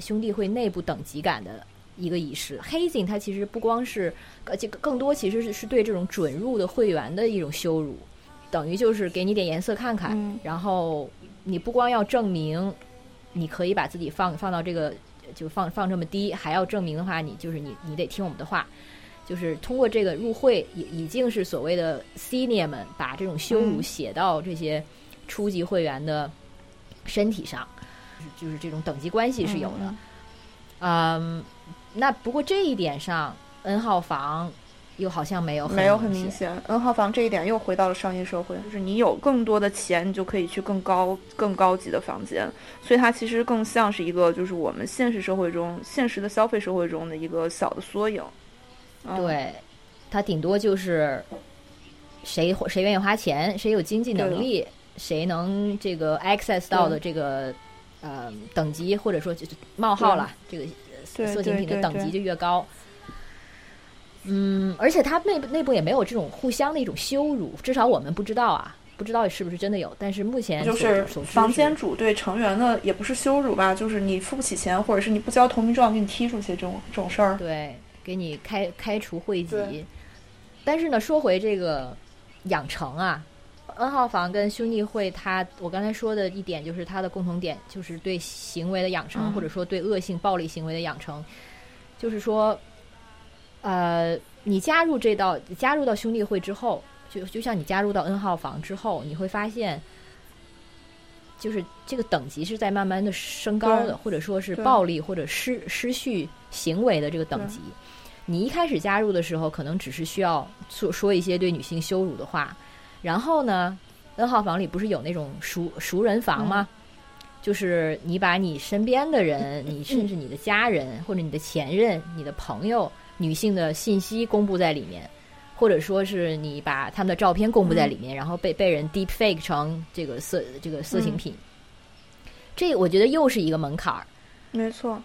兄弟会内部等级感的一个仪式。hazing 它其实不光是，呃，这个更多其实是是对这种准入的会员的一种羞辱，等于就是给你点颜色看看，嗯然后你不光要证明你可以把自己放放到这个就放放这么低，还要证明的话，你就是你你得听我们的话。就是通过这个入会，已已经是所谓的 senior 们把这种羞辱嗯写到这些初级会员的身体上，就是就是这种等级关系是有的。嗯嗯，那不过这一点上，N 号房又好像没有很没有很明明。显。N 号房这一点又回到了商业社会，就是你有更多的钱，你就可以去更高、更高级的房间，所以它其实更像是一个就是我们现实社会中、现实的消费社会中的一个小的缩影。嗯、对，它顶多就是谁谁愿意花钱，谁有经济能力，谁能这个 access 到的这个呃等级，或者说就是冒号了，这个对色情品的等级就越高。嗯，而且他内部内部也没有这种互相的一种羞辱，至少我们不知道啊，不知道是不是真的有。但是目前就是房间主对成员的也不是羞辱吧，就是你付不起钱，或者是你不交投名状给你踢出去这种这种事儿。对，给你开开除会籍。但是呢，说回这个养成啊，N 号房跟兄弟会它，我刚才说的一点就是它的共同点，就是对行为的养成，嗯或者说对恶性暴力行为的养成，就是说，呃，你加入这道加入到兄弟会之后，就就像你加入到 N 号房之后，你会发现。就是这个等级是在慢慢的升高的，或者说是暴力或者失失序行为的这个等级。你一开始加入的时候，可能只是需要说说一些对女性羞辱的话，然后呢，N 号房里不是有那种熟熟人房吗？就是你把你身边的人，你甚至你的家人或者你的前任、你的朋友女性的信息公布在里面，或者说是你把他们的照片公布在里面，然后被被人 deep fake 成这个色这个色情品，这我觉得又是一个门槛儿。没错，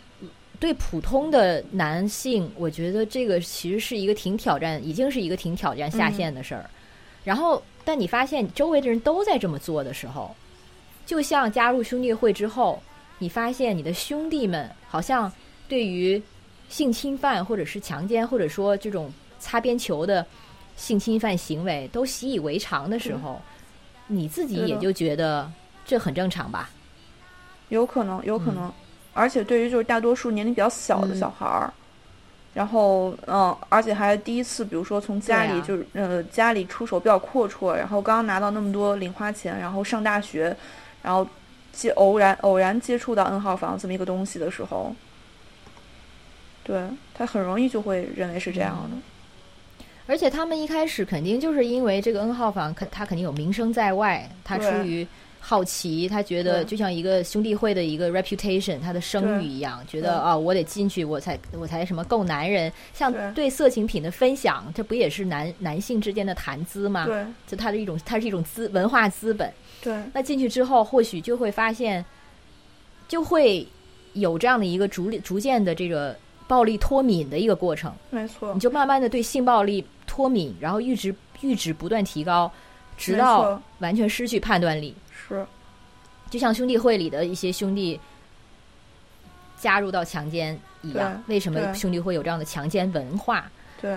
对普通的男性，我觉得这个其实是一个挺挑战，已经是一个挺挑战下限的事儿。然后，但你发现周围的人都在这么做的时候，就像加入兄弟会之后，你发现你的兄弟们好像对于性侵犯或者是强奸，或者说这种擦边球的性侵犯行为都习以为常的时候，你自己也就觉得这很正常吧？有可能，有可能。而且对于就是大多数年龄比较小的嗯小孩儿，然后嗯，而且还第一次，比如说从家里就是、呃家里出手比较阔绰，然后刚刚拿到那么多零花钱，然后上大学，然后接偶然偶然接触到 N 号房这么一个东西的时候，对他很容易就会认为是这样的。而且他们一开始肯定就是因为这个 N 号房，肯他肯定有名声在外，他出于好奇，他觉得就像一个兄弟会的一个 reputation，他的声誉一样，觉得啊，我得进去，我才我才什么够男人。像对色情品的分享，这不也是男男性之间的谈资吗？对，就它的一种，它是一种资文化资本。对，那进去之后，或许就会发现，就会有这样的一个逐逐渐的这个暴力脱敏的一个过程。没错，你就慢慢的对性暴力脱敏，然后阈值阈值不断提高，直到完全失去判断力。是，就像兄弟会里的一些兄弟加入到强奸一样，为什么兄弟会有这样的强奸文化？对，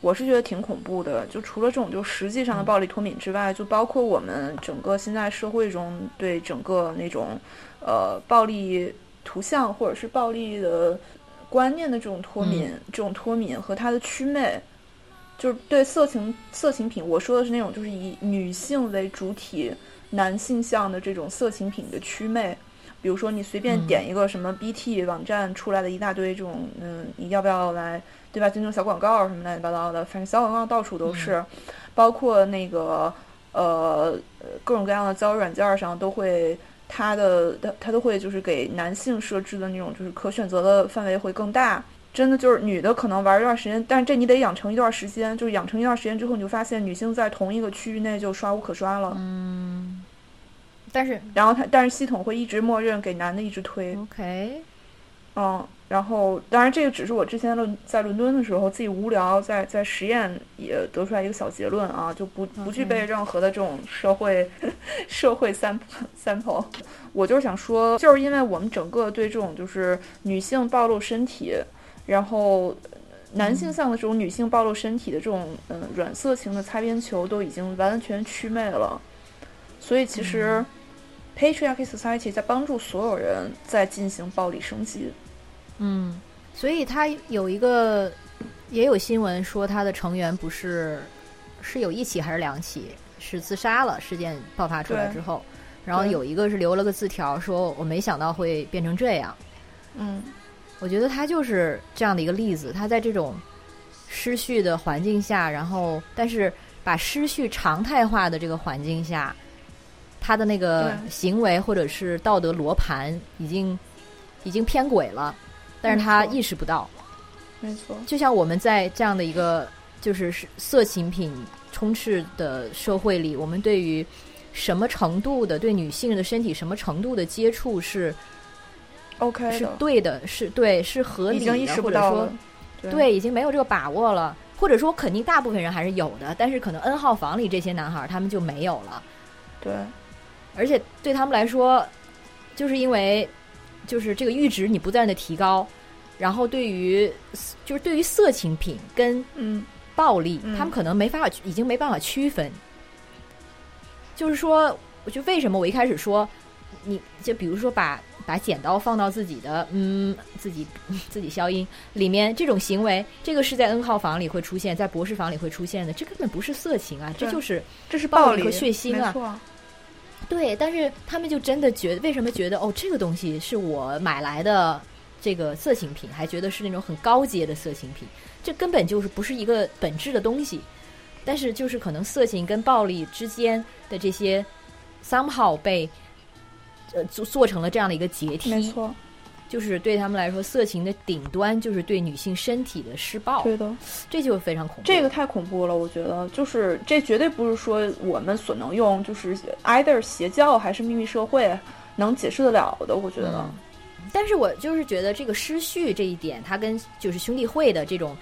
我是觉得挺恐怖的。就除了这种就实际上的暴力脱敏之外，就包括我们整个现在社会中对整个那种呃暴力图像或者是暴力的观念的这种脱敏，这种脱敏和它的祛魅。就是对色情色情品，我说的是那种就是以女性为主体。男性向的这种色情品的祛魅，比如说你随便点一个什么 BT 网站出来的一大堆这种，嗯，你要不要来，对吧？这种小广告什么乱七八糟的，反正小广告到处都是，包括那个呃各种各样的交友软件上都会，它的它它都会就是给男性设置的那种就是可选择的范围会更大。真的就是女的可能玩一段时间，但是这你得养成一段时间，就是养成一段时间之后，你就发现女性在同一个区域内就刷无可刷了。嗯，但是然后它，但是系统会一直默认给男的一直推。OK，嗯，然后当然这个只是我之前论在伦敦的时候自己无聊在在实验也得出来一个小结论啊，就不不具备任何的这种社会 社会 sample sample。我就是想说，就是因为我们整个对这种就是女性暴露身体。然后，男性向的这种女性暴露身体的这种嗯软色情的擦边球都已经完全祛魅了，所以其实，patriarchy society 在帮助所有人在进行暴力升级。嗯，所以他有一个也有新闻说他的成员不是是有一起还是两起是自杀了，事件爆发出来之后，然后有一个是留了个字条说我没想到会变成这样。嗯。我觉得他就是这样的一个例子，他在这种失序的环境下，然后但是把失序常态化的这个环境下，他的那个行为或者是道德罗盘已经已经偏轨了，但是他意识不到。没错，就像我们在这样的一个就是色情品充斥的社会里，我们对于什么程度的对女性的身体什么程度的接触是。OK，是对的，是对，是合理的，或者说，对，已经没有这个把握了，或者说，肯定大部分人还是有的，但是可能 N 号房里这些男孩他们就没有了。对，而且对他们来说，就是因为就是这个阈值你不断的提高，然后对于就是对于色情品跟嗯暴力，他们可能没法已经没办法区分。就是说，我就为什么我一开始说，你就比如说把。把剪刀放到自己的嗯，自己 自己消音里面，这种行为，这个是在 N 号房里会出现，在博士房里会出现的，这根本不是色情啊，这就是这是暴力和血腥啊。对，但是他们就真的觉得，为什么觉得哦，这个东西是我买来的这个色情品，还觉得是那种很高阶的色情品，这根本就是不是一个本质的东西。但是就是可能色情跟暴力之间的这些 somehow 被。呃，做做成了这样的一个阶梯，没错，就是对他们来说，色情的顶端就是对女性身体的施暴，对的，这就非常恐怖。这个太恐怖了，我觉得，就是这绝对不是说我们所能用，就是 either 邪教还是秘密社会能解释得了的，我觉得。但是我就是觉得这个失序这一点，它跟就是兄弟会的这种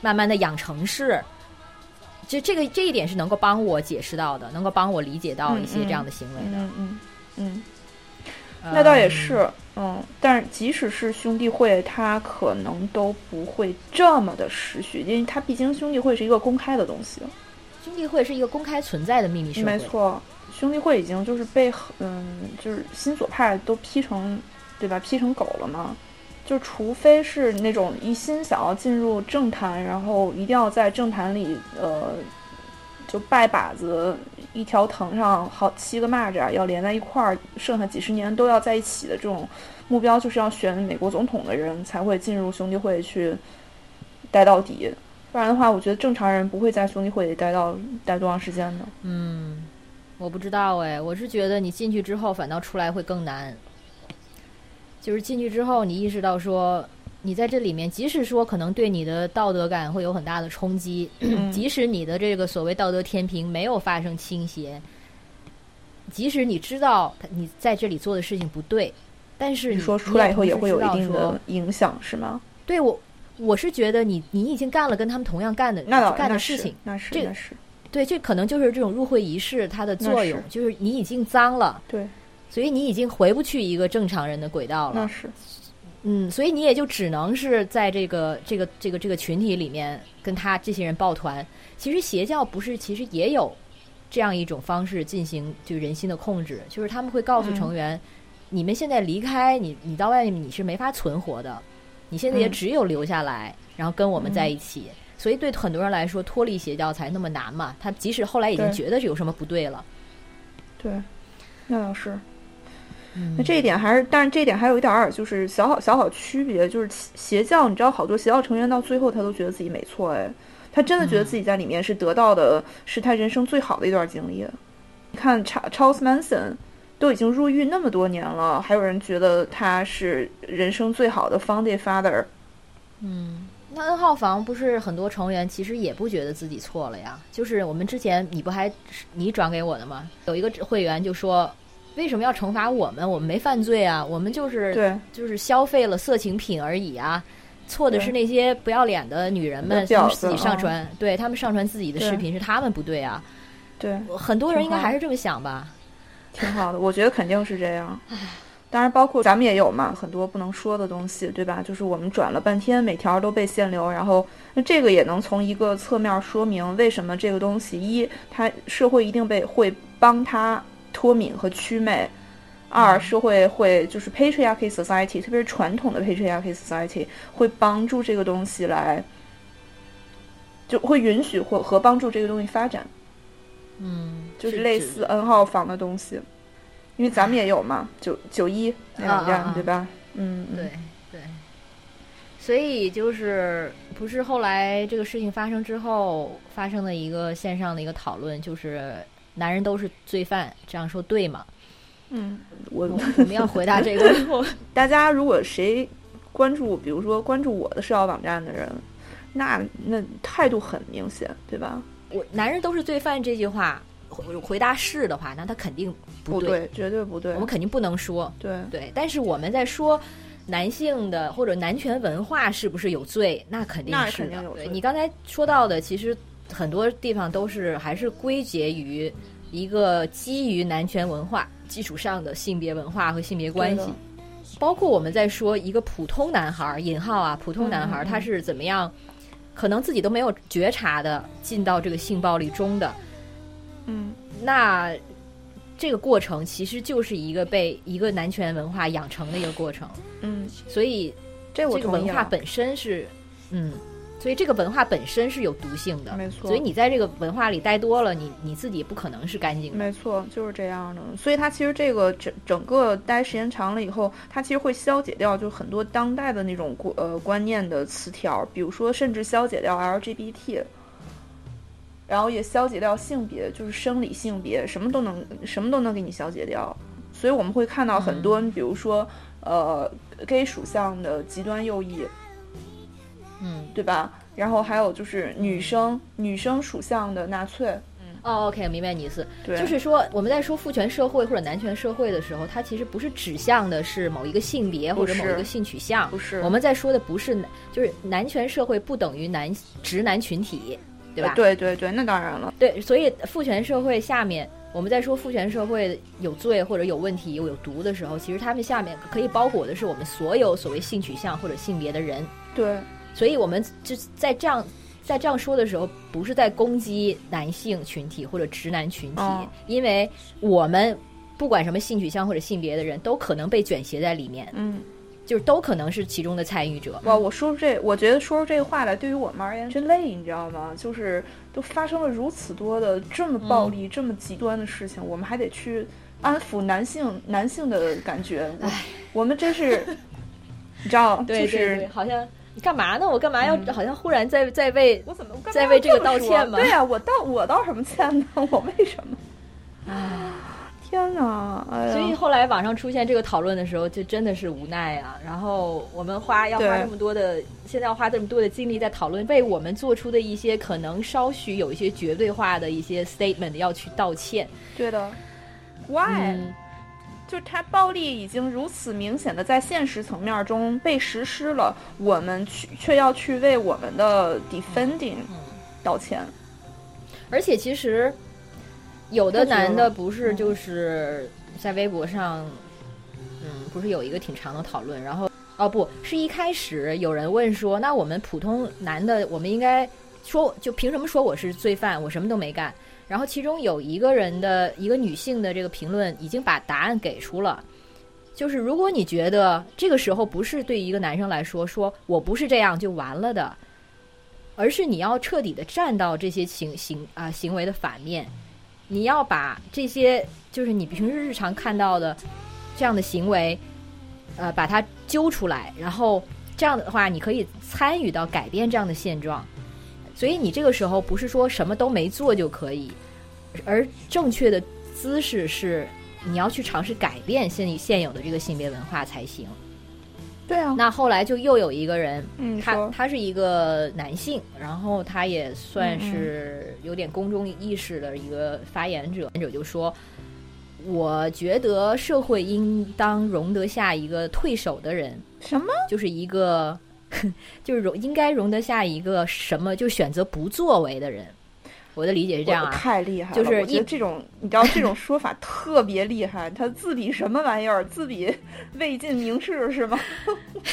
慢慢的养成式，就这个这一点是能够帮我解释到的，能够帮我理解到一些这样的行为的，嗯嗯嗯。那倒也是，嗯，但是即使是兄弟会，他可能都不会这么的持续，因为他毕竟兄弟会是一个公开的东西。兄弟会是一个公开存在的秘密社会。没错，兄弟会已经就是被嗯，就是新左派都批成，对吧？批成狗了嘛。就除非是那种一心想要进入政坛，然后一定要在政坛里，呃，就拜把子。一条藤上好七个蚂蚱要连在一块儿，剩下几十年都要在一起的这种目标，就是要选美国总统的人才会进入兄弟会去待到底，不然的话，我觉得正常人不会在兄弟会里待到待多长时间的。嗯，我不知道哎，我是觉得你进去之后反倒出来会更难。就是进去之后，你意识到说，你在这里面，即使说可能对你的道德感会有很大的冲击，即使你的这个所谓道德天平没有发生倾斜，即使你知道你在这里做的事情不对，但是你说出来以后也会有一定的影响，是吗？对我，我是觉得你你已经干了跟他们同样干的干的事情，那是这个是。对，这可能就是这种入会仪式它的作用，就是你已经脏了，对，所以你已经回不去一个正常人的轨道了。那是，嗯，所以你也就只能是在这个这个这个这个群体里面跟他这些人抱团。其实邪教不是，其实也有这样一种方式进行就人心的控制，就是他们会告诉成员，你们现在离开你，你到外面你是没法存活的，你现在也只有留下来，然后跟我们在一起。所以对很多人来说，脱离邪教才那么难嘛。他即使后来已经觉得是有什么不对了，对，那倒是。那这一点还是，但是这一点还有一点儿，就是小好小好区别，就是邪教，你知道，好多邪教成员到最后他都觉得自己没错，哎，他真的觉得自己在里面是得到的是他人生最好的一段经历。你看查 Charles Manson 都已经入狱那么多年了，还有人觉得他是人生最好的 founding father。嗯。那 N 号房不是很多成员其实也不觉得自己错了呀？就是我们之前你不还你转给我的吗？有一个会员就说：“为什么要惩罚我们？我们没犯罪啊，我们就是对，就是消费了色情品而已啊。错的是那些不要脸的女人们，自己上传，对他们上传自己的视频是他们不对啊。对，很多人应该还是这么想吧？挺好的，我觉得肯定是这样。当然，包括咱们也有嘛，很多不能说的东西，对吧？就是我们转了半天，每条都被限流，然后那这个也能从一个侧面说明为什么这个东西：一，它社会一定被会帮他脱敏和祛魅；二，社会会就是 patriarchy society，特别是传统的 patriarchy society 会帮助这个东西来，就会允许或和帮助这个东西发展。嗯，就是类似 N 号房的东西。因为咱们也有嘛，九九一那两站对吧？嗯，对对。所以就是不是后来这个事情发生之后发生的一个线上的一个讨论，就是男人都是罪犯，这样说对吗？嗯，我我们要回答这个。大家如果谁关注，比如说关注我的社交网站的人，那那态度很明显，对吧？我男人都是罪犯这句话。回答是的话，那他肯定不对，绝对不对。我们肯定不能说对对。但是我们在说男性的或者男权文化是不是有罪？那肯定是的。对你刚才说到的，其实很多地方都是还是归结于一个基于男权文化基础上的性别文化和性别关系。包括我们在说一个普通男孩儿（引号啊），普通男孩儿他是怎么样，可能自己都没有觉察的进到这个性暴力中的。嗯，那这个过程其实就是一个被一个男权文化养成的一个过程。嗯，所以这个文化本身是，嗯，所以这个文化本身是有毒性的，没错。所以你在这个文化里待多了，你你自己不可能是干净的，没错，就是这样的。所以它其实这个整整个待时间长了以后，它其实会消解掉就很多当代的那种呃观念的词条，比如说甚至消解掉 LGBT。然后也消解掉性别，就是生理性别，什么都能，什么都能给你消解掉。所以我们会看到很多，比如说，呃，gay 属相的极端右翼，嗯，对吧？然后还有就是女生，女生属相的纳粹。嗯，哦，OK，明白你意思。对，就是说我们在说父权社会或者男权社会的时候，它其实不是指向的是某一个性别或者某一个性取向，不是。我们在说的不是，就是男权社会不等于男直男群体。对吧？对对对，那当然了。对，所以父权社会下面，我们在说父权社会有罪或者有问题又有毒的时候，其实他们下面可以包裹的是我们所有所谓性取向或者性别的人。对，所以我们就在这样在这样说的时候，不是在攻击男性群体或者直男群体，因为我们不管什么性取向或者性别的人都可能被卷挟在里面。嗯。就是都可能是其中的参与者。哇，我说出这，我觉得说出这话来，对于我们而言真累，你知道吗？就是都发生了如此多的这么暴力、这么极端的事情，我们还得去安抚男性男性的感觉。唉，我们真是，你知道，就是好像你干嘛呢？我干嘛要好像忽然在在为我怎么在为这个道歉吗？对呀，我道我道什么歉呢？我为什么？啊天哪！所以后来网上出现这个讨论的时候，就真的是无奈啊。然后我们花要花这么多的，现在要花这么多的精力在讨论为我们做出的一些可能稍许有一些绝对化的一些 statement 要去道歉。对的，Why？就它暴力已经如此明显的在现实层面中被实施了，我们去却要去为我们的 defending 道歉。而且其实。有的男的不是就是在微博上，嗯，不是有一个挺长的讨论，然后哦不是一开始有人问说，那我们普通男的，我们应该说就凭什么说我是罪犯，我什么都没干？然后其中有一个人的一个女性的这个评论已经把答案给出了，就是如果你觉得这个时候不是对一个男生来说，说我不是这样就完了的，而是你要彻底的站到这些行行啊行为的反面。你要把这些，就是你平时日常看到的这样的行为，呃，把它揪出来，然后这样的话，你可以参与到改变这样的现状。所以你这个时候不是说什么都没做就可以，而正确的姿势是你要去尝试改变现现有的这个性别文化才行。对啊，那后来就又有一个人，嗯，他他是一个男性，然后他也算是有点公众意识的一个发言者，言者就说，我觉得社会应当容得下一个退守的人，什么？就是一个，就是容应该容得下一个什么，就选择不作为的人。我的理解是这样啊，太厉害了！就是我觉得这种，你知道这种说法特别厉害。他自比什么玩意儿？自比魏晋名士是吗？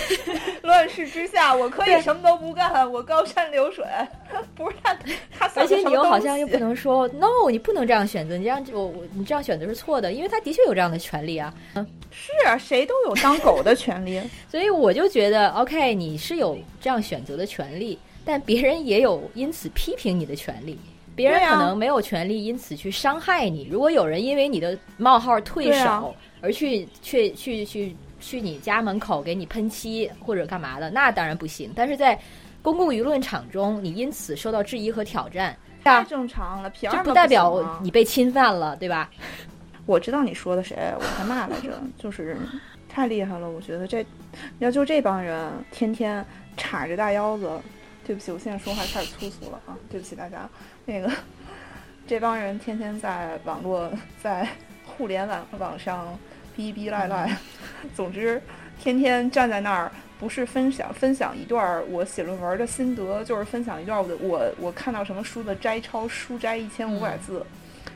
乱世之下，我可以什么都不干，我高山流水。不是他，他而且你又好像又不能说 no，你不能这样选择，你这样就我你这样选择是错的，因为他的确有这样的权利啊。嗯，是啊，谁都有当狗的权利。所以我就觉得，OK，你是有这样选择的权利，但别人也有因此批评你的权利。别人可能没有权利因此去伤害你。如果有人因为你的冒号退守而去去去去去你家门口给你喷漆或者干嘛的，那当然不行。但是在公共舆论场中，你因此受到质疑和挑战，太正常了。这不代表你被侵犯了，对吧？我知道你说的谁，我还骂来着，就是太厉害了。我觉得这要就这帮人天天叉着大腰子。对不起，我现在说话开始粗俗了啊！对不起大家。那个，这帮人天天在网络、在互联网网上逼逼赖赖，总之天天站在那儿，不是分享分享一段我写论文的心得，就是分享一段我的我我看到什么书的摘抄，书摘一千五百字，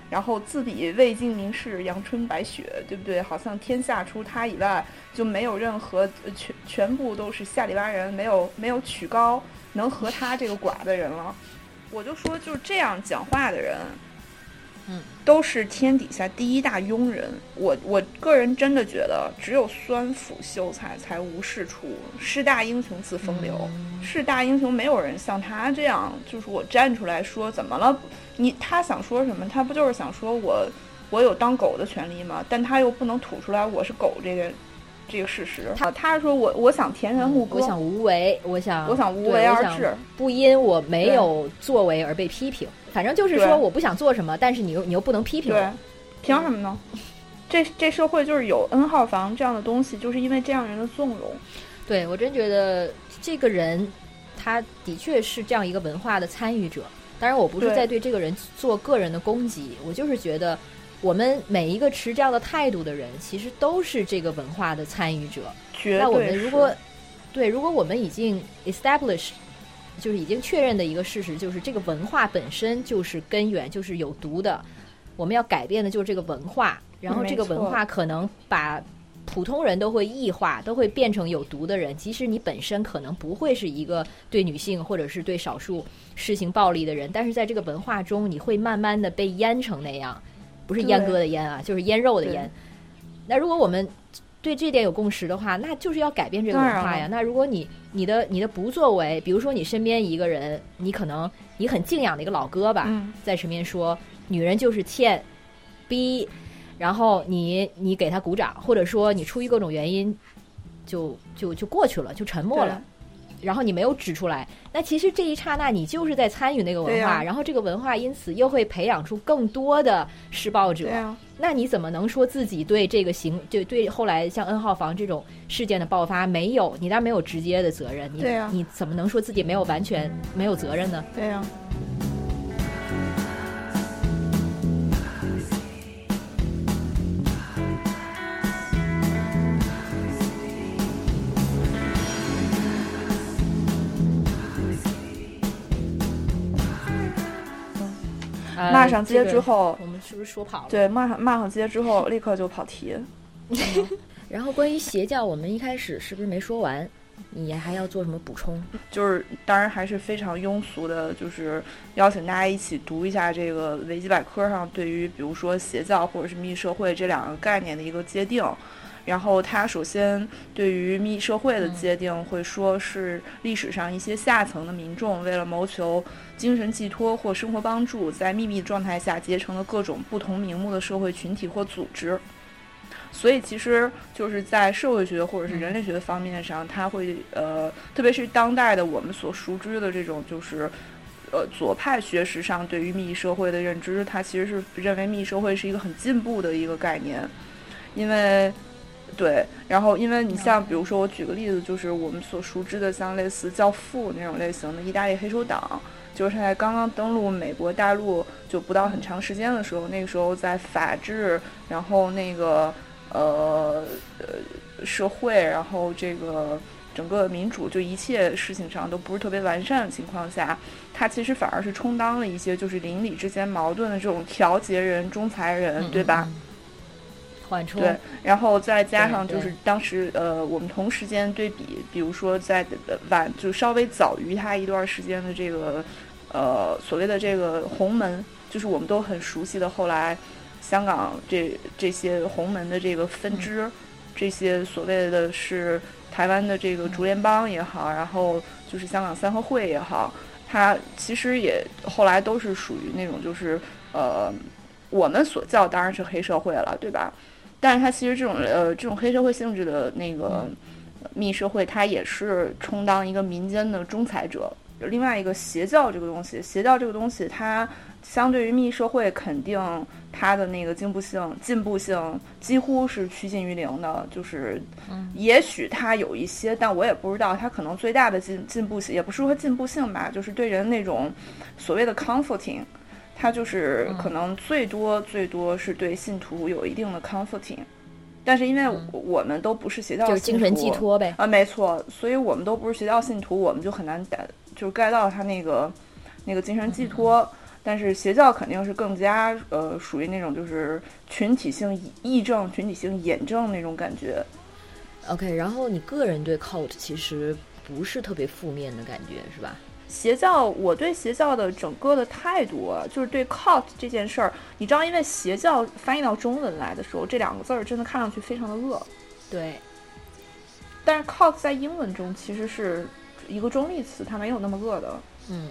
然后自比魏晋名士阳春白雪，对不对？好像天下除他以外就没有任何全全部都是下里巴人，没有没有曲高能和他这个寡的人了。我就说，就是这样讲话的人，嗯，都是天底下第一大庸人。我我个人真的觉得，只有酸腐秀才才无是处，是大英雄自风流。是大英雄，没有人像他这样，就是我站出来说怎么了？你他想说什么？他不就是想说我我有当狗的权利吗？但他又不能吐出来我是狗这个。这个事实，他他是说我我想田园牧歌，我想无为，我想我想无为而治，不因我没有作为而被批评。反正就是说我不想做什么，但是你又你又不能批评我，凭什么呢？这这社会就是有 N 号房这样的东西，就是因为这样人的纵容。对我真觉得这个人，他的确是这样一个文化的参与者。当然，我不是在对这个人做个人的攻击，我就是觉得。我们每一个持这样的态度的人，其实都是这个文化的参与者。那我们如果对，如果我们已经 establish，就是已经确认的一个事实，就是这个文化本身就是根源，就是有毒的。我们要改变的就是这个文化，然后这个文化可能把普通人都会异化，都会变成有毒的人。即使你本身可能不会是一个对女性或者是对少数实行暴力的人，但是在这个文化中，你会慢慢的被淹成那样。不是阉割的阉啊，就是腌肉的腌。那如果我们对这点有共识的话，那就是要改变这个文化呀。那如果你你的你的不作为，比如说你身边一个人，你可能你很敬仰的一个老哥吧，在身边说女人就是欠逼，然后你你给他鼓掌，或者说你出于各种原因就就就过去了，就沉默了。然后你没有指出来，那其实这一刹那你就是在参与那个文化，然后这个文化因此又会培养出更多的施暴者。那你怎么能说自己对这个行就对后来像 N 号房这种事件的爆发没有？你当然没有直接的责任，你你怎么能说自己没有完全没有责任呢？对呀。骂上街之后，我们是不是说跑了？对，骂上骂上街之后，立刻就跑题。然后关于邪教，我们一开始是不是没说完？你还要做什么补充？就是当然还是非常庸俗的，就是邀请大家一起读一下这个维基百科上对于比如说邪教或者是密社会这两个概念的一个界定。然后它首先对于密社会的界定会说是历史上一些下层的民众为了谋求精神寄托或生活帮助，在秘密状态下结成了各种不同名目的社会群体或组织。所以其实就是在社会学或者是人类学的方面上，它会呃，特别是当代的我们所熟知的这种就是呃左派学识上对于密社会的认知，它其实是认为密社会是一个很进步的一个概念，因为。对，然后因为你像比如说，我举个例子，就是我们所熟知的像类似《教父》那种类型的意大利黑手党，就是他在刚刚登陆美国大陆就不到很长时间的时候，那个时候在法治，然后那个呃呃社会，然后这个整个民主，就一切事情上都不是特别完善的情况下，他其实反而是充当了一些就是邻里之间矛盾的这种调节人、仲裁人，对吧？对，然后再加上就是当时呃，我们同时间对比，比如说在晚就稍微早于他一段时间的这个呃所谓的这个红门，就是我们都很熟悉的后来香港这这些红门的这个分支，这些所谓的是台湾的这个竹联帮也好，然后就是香港三合会也好，它其实也后来都是属于那种就是呃我们所叫当然是黑社会了，对吧？但是它其实这种呃这种黑社会性质的那个密社会，它也是充当一个民间的仲裁者。另外一个邪教这个东西，邪教这个东西，它相对于密社会，肯定它的那个进步性进步性几乎是趋近于零的。就是，也许它有一些，但我也不知道，它可能最大的进进步性，也不是说进步性吧，就是对人那种所谓的 comforting。他就是可能最多最多是对信徒有一定的 comforting，但是因为我们都不是邪教，就是精神寄托呗啊，没错，所以我们都不是邪教信徒，我们就很难感就是 get 到他那个那个精神寄托。但是邪教肯定是更加呃属于那种就是群体性议政、群体性验证那种感觉。OK，然后你个人对 cult 其实不是特别负面的感觉是吧？邪教，我对邪教的整个的态度，就是对 cult 这件事儿，你知道，因为邪教翻译到中文来的时候，这两个字儿真的看上去非常的恶。对。但是 cult 在英文中其实是一个中立词，它没有那么恶的。嗯。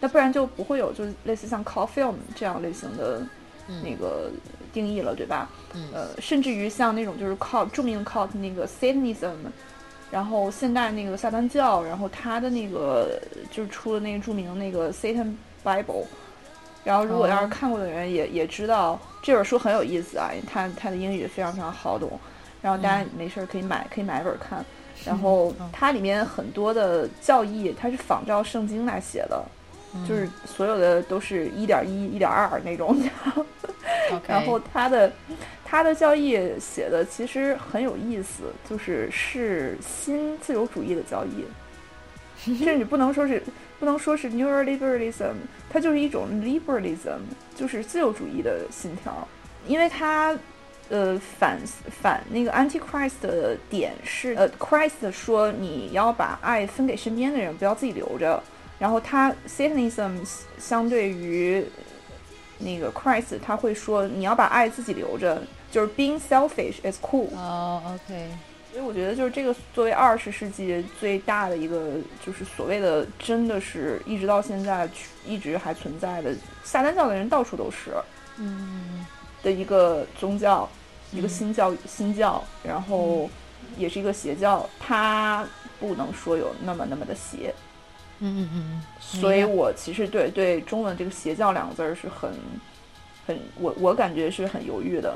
那不然就不会有就是类似像 cult film 这样类型的那个定义了，对吧？嗯。呃，甚至于像那种就是 cult 著名 cult 那个 Satanism。然后现代那个撒旦教，然后他的那个就是出了那个著名的那个 Satan Bible，然后如果要是看过的人也也知道这本书很有意思啊，他他的英语非常非常好懂，然后大家没事儿可以买可以买一本看，然后它里面很多的教义它是仿照圣经来写的，就是所有的都是一点一一点二那种，然后他的。他的教义写的其实很有意思，就是是新自由主义的教义，甚至不能说是不能说是 neoliberalism，它就是一种 liberalism，就是自由主义的信条。因为它呃反反那个 antichrist 的点是呃 Christ 说你要把爱分给身边的人，不要自己留着。然后他 Satanism 相对于那个 Christ，他会说你要把爱自己留着。就是 being selfish is cool。哦，OK。所以我觉得，就是这个作为二十世纪最大的一个，就是所谓的，真的是一直到现在一直还存在的撒旦教的人到处都是，嗯，的一个宗教，一个新教新教。然后，也是一个邪教，它不能说有那么那么的邪。嗯嗯嗯，所以我其实对对中文这个邪教两个字儿是很很我我感觉是很犹豫的。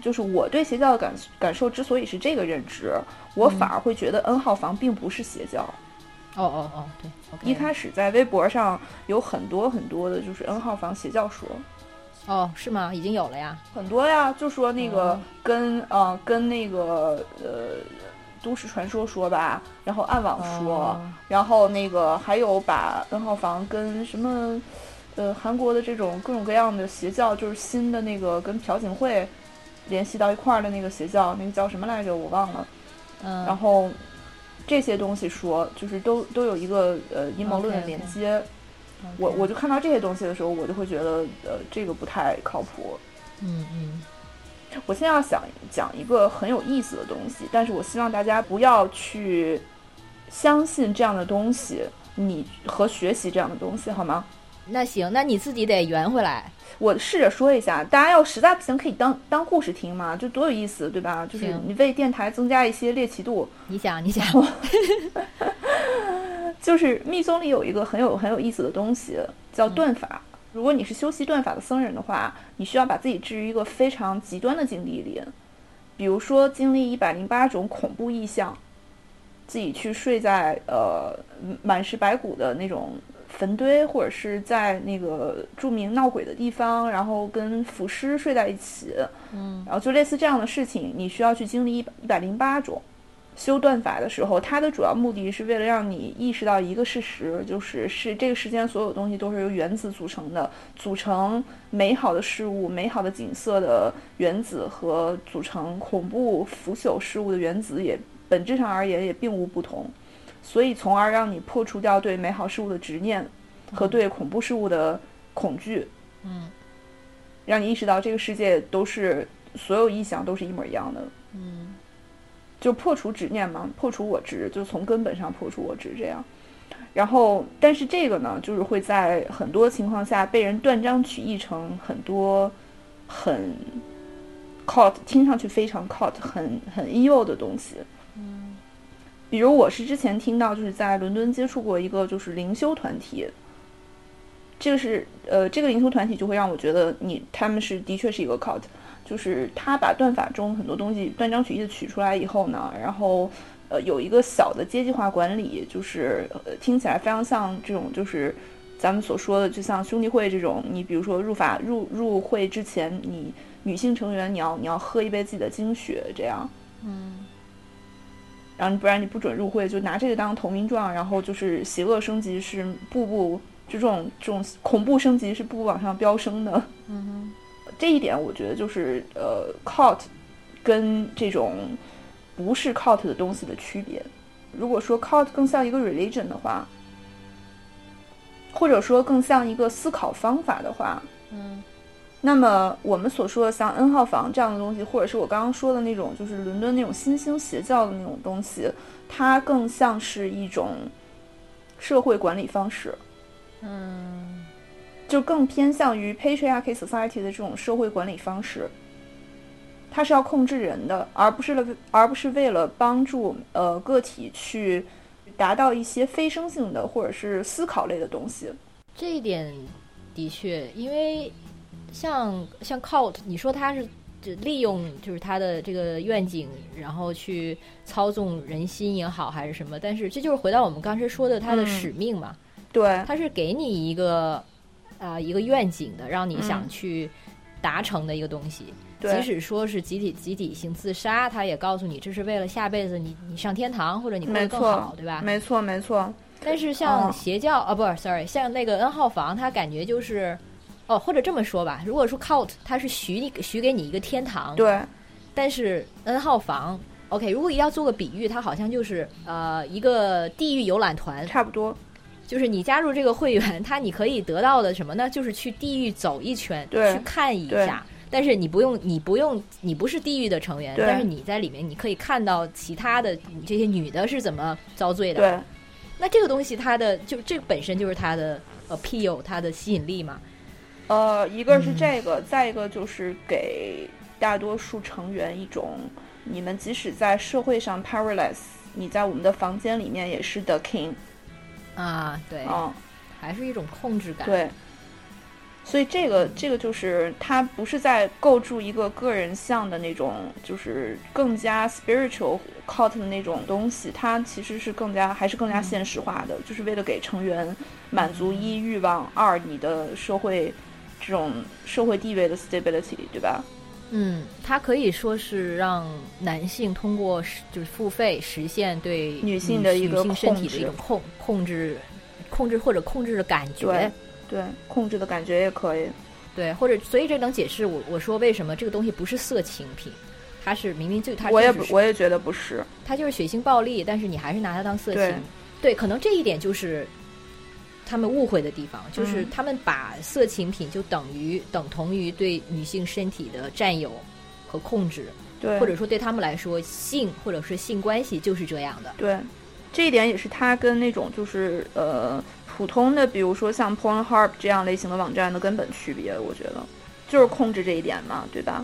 就是我对邪教的感感受之所以是这个认知，我反而会觉得 N 号房并不是邪教。哦哦哦，对，一开始在微博上有很多很多的，就是 N 号房邪教说。哦，是吗？已经有了呀，很多呀，就说那个跟呃跟那个呃都市传说说吧，然后暗网说，然后那个还有把 N 号房跟什么呃韩国的这种各种各样的邪教，就是新的那个跟朴槿惠联系到一块儿的那个邪教，那个叫什么来着？我忘了。嗯，然后这些东西说，就是都都有一个呃阴谋论的连接。我我就看到这些东西的时候，我就会觉得，呃，这个不太靠谱。嗯嗯。我现在要想讲一个很有意思的东西，但是我希望大家不要去相信这样的东西，你和学习这样的东西，好吗？那行，那你自己得圆回来。我试着说一下，大家要实在不行可以当当故事听嘛，就多有意思，对吧？就是你为电台增加一些猎奇度。你想，你想。就是密宗里有一个很有很有意思的东西，叫断法。如果你是修习断法的僧人的话，你需要把自己置于一个非常极端的境地里，比如说经历一百零八种恐怖意象，自己去睡在呃满是白骨的那种坟堆，或者是在那个著名闹鬼的地方，然后跟腐尸睡在一起，嗯，然后就类似这样的事情，你需要去经历一百一百零八种。修断法的时候，它的主要目的是为了让你意识到一个事实，就是是这个世间所有东西都是由原子组成的，组成美好的事物、美好的景色的原子和组成恐怖腐朽事物的原子也本质上而言也并无不同，所以从而让你破除掉对美好事物的执念和对恐怖事物的恐惧，嗯，让你意识到这个世界都是所有意象都是一模一样的，嗯。就破除执念嘛，破除我执，就从根本上破除我执这样。然后，但是这个呢，就是会在很多情况下被人断章取义成很多很 caught，听上去非常 caught，很很 evil 的东西。嗯，比如我是之前听到，就是在伦敦接触过一个就是灵修团体。这个是呃，这个灵修团体就会让我觉得你他们是的确是一个 cult。就是他把断法中很多东西断章取义的取出来以后呢，然后，呃，有一个小的阶级化管理，就是呃、听起来非常像这种，就是咱们所说的，就像兄弟会这种。你比如说入法入入会之前，你女性成员你要你要喝一杯自己的精血，这样，嗯，然后不然你不准入会，就拿这个当投名状，然后就是邪恶升级是步步就这种这种恐怖升级是步步往上飙升的，嗯哼。这一点我觉得就是呃，cult 跟这种不是 cult 的东西的区别。如果说 cult 更像一个 religion 的话，或者说更像一个思考方法的话，嗯，那么我们所说的像 N 号房这样的东西，或者是我刚刚说的那种，就是伦敦那种新兴邪教的那种东西，它更像是一种社会管理方式，嗯。就更偏向于 patriarchy society 的这种社会管理方式，它是要控制人的，而不是了，而不是为了帮助呃个体去达到一些非生性的或者是思考类的东西。这一点的确，因为像像 cult，你说它是就利用就是它的这个愿景，然后去操纵人心也好，还是什么？但是这就是回到我们刚才说的它的使命嘛？对，它是给你一个。啊，一个愿景的，让你想去达成的一个东西，即使说是集体集体性自杀，他也告诉你这是为了下辈子你你上天堂或者你过得更好，对吧？没错，没错。但是像邪教啊，不是，sorry，像那个 N 号房，他感觉就是，哦，或者这么说吧，如果说 cult，他是许你许给你一个天堂，对。但是 N 号房，OK，如果要做个比喻，它好像就是呃一个地狱游览团，差不多。就是你加入这个会员，他你可以得到的什么呢？就是去地狱走一圈，去看一下。但是你不用，你不用，你不是地狱的成员，但是你在里面，你可以看到其他的这些女的是怎么遭罪的。对，那这个东西它的就这个本身就是它的 appeal，它的吸引力嘛。呃，一个是这个，再一个就是给大多数成员一种你们即使在社会上 powerless，你在我们的房间里面也是 the king。啊，对，嗯，还是一种控制感。对。所以这个这个就是它不是在构筑一个个人像的那种，就是更加 spiritual cult 的那种东西，它其实是更加还是更加现实化的，就是为了给成员满足一欲望，二你的社会这种社会地位的 stability，对吧？嗯，它可以说是让男性通过就是付费实现对女性的一个身体的一种控控制，控制或者控制的感觉。对，控制的感觉也可以。对，或者所以这能解释我我说为什么这个东西不是色情品，它是明明就它我也不我也觉得不是，它就是血腥暴力，但是你还是拿它当色情。对，可能这一点就是他们误会的地方，就是他们把色情品就等于等同于对女性身体的占有和控制。对，或者说对他们来说，性或者是性关系就是这样的。对，这一点也是他跟那种就是呃。普通的，比如说像 Pornhub 这样类型的网站的根本区别，我觉得就是控制这一点嘛，对吧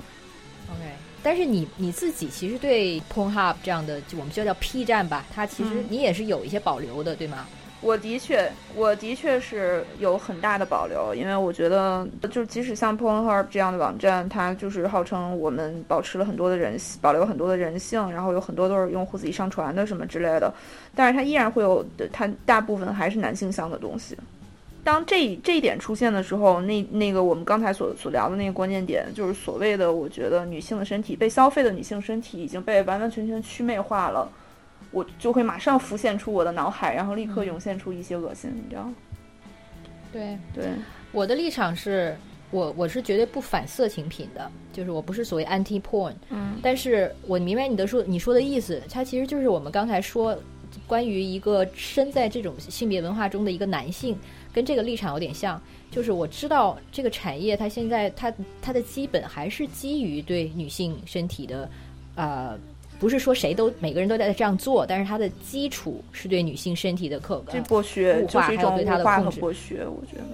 ？OK，但是你你自己其实对 Pornhub 这样的，就我们就叫 P 站吧，它其实你也是有一些保留的，对吗？我的确，我的确是有很大的保留，因为我觉得，就即使像 Pornhub 这样的网站，它就是号称我们保持了很多的人保留很多的人性，然后有很多都是用户自己上传的什么之类的，但是它依然会有它大部分还是男性向的东西。当这这一点出现的时候，那那个我们刚才所所聊的那个关键点，就是所谓的我觉得女性的身体被消费的女性身体已经被完完全全祛魅化了。我就会马上浮现出我的脑海，然后立刻涌现出一些恶心，你知道吗？对对，我的立场是我我是绝对不反色情品的，就是我不是所谓 anti porn，嗯，但是我明白你的说你说的意思，它其实就是我们刚才说关于一个身在这种性别文化中的一个男性，跟这个立场有点像，就是我知道这个产业它现在它它的基本还是基于对女性身体的呃。不是说谁都每个人都在这样做，但是它的基础是对女性身体的刻这剥削，物化还有对它的控制。剥削，我觉得。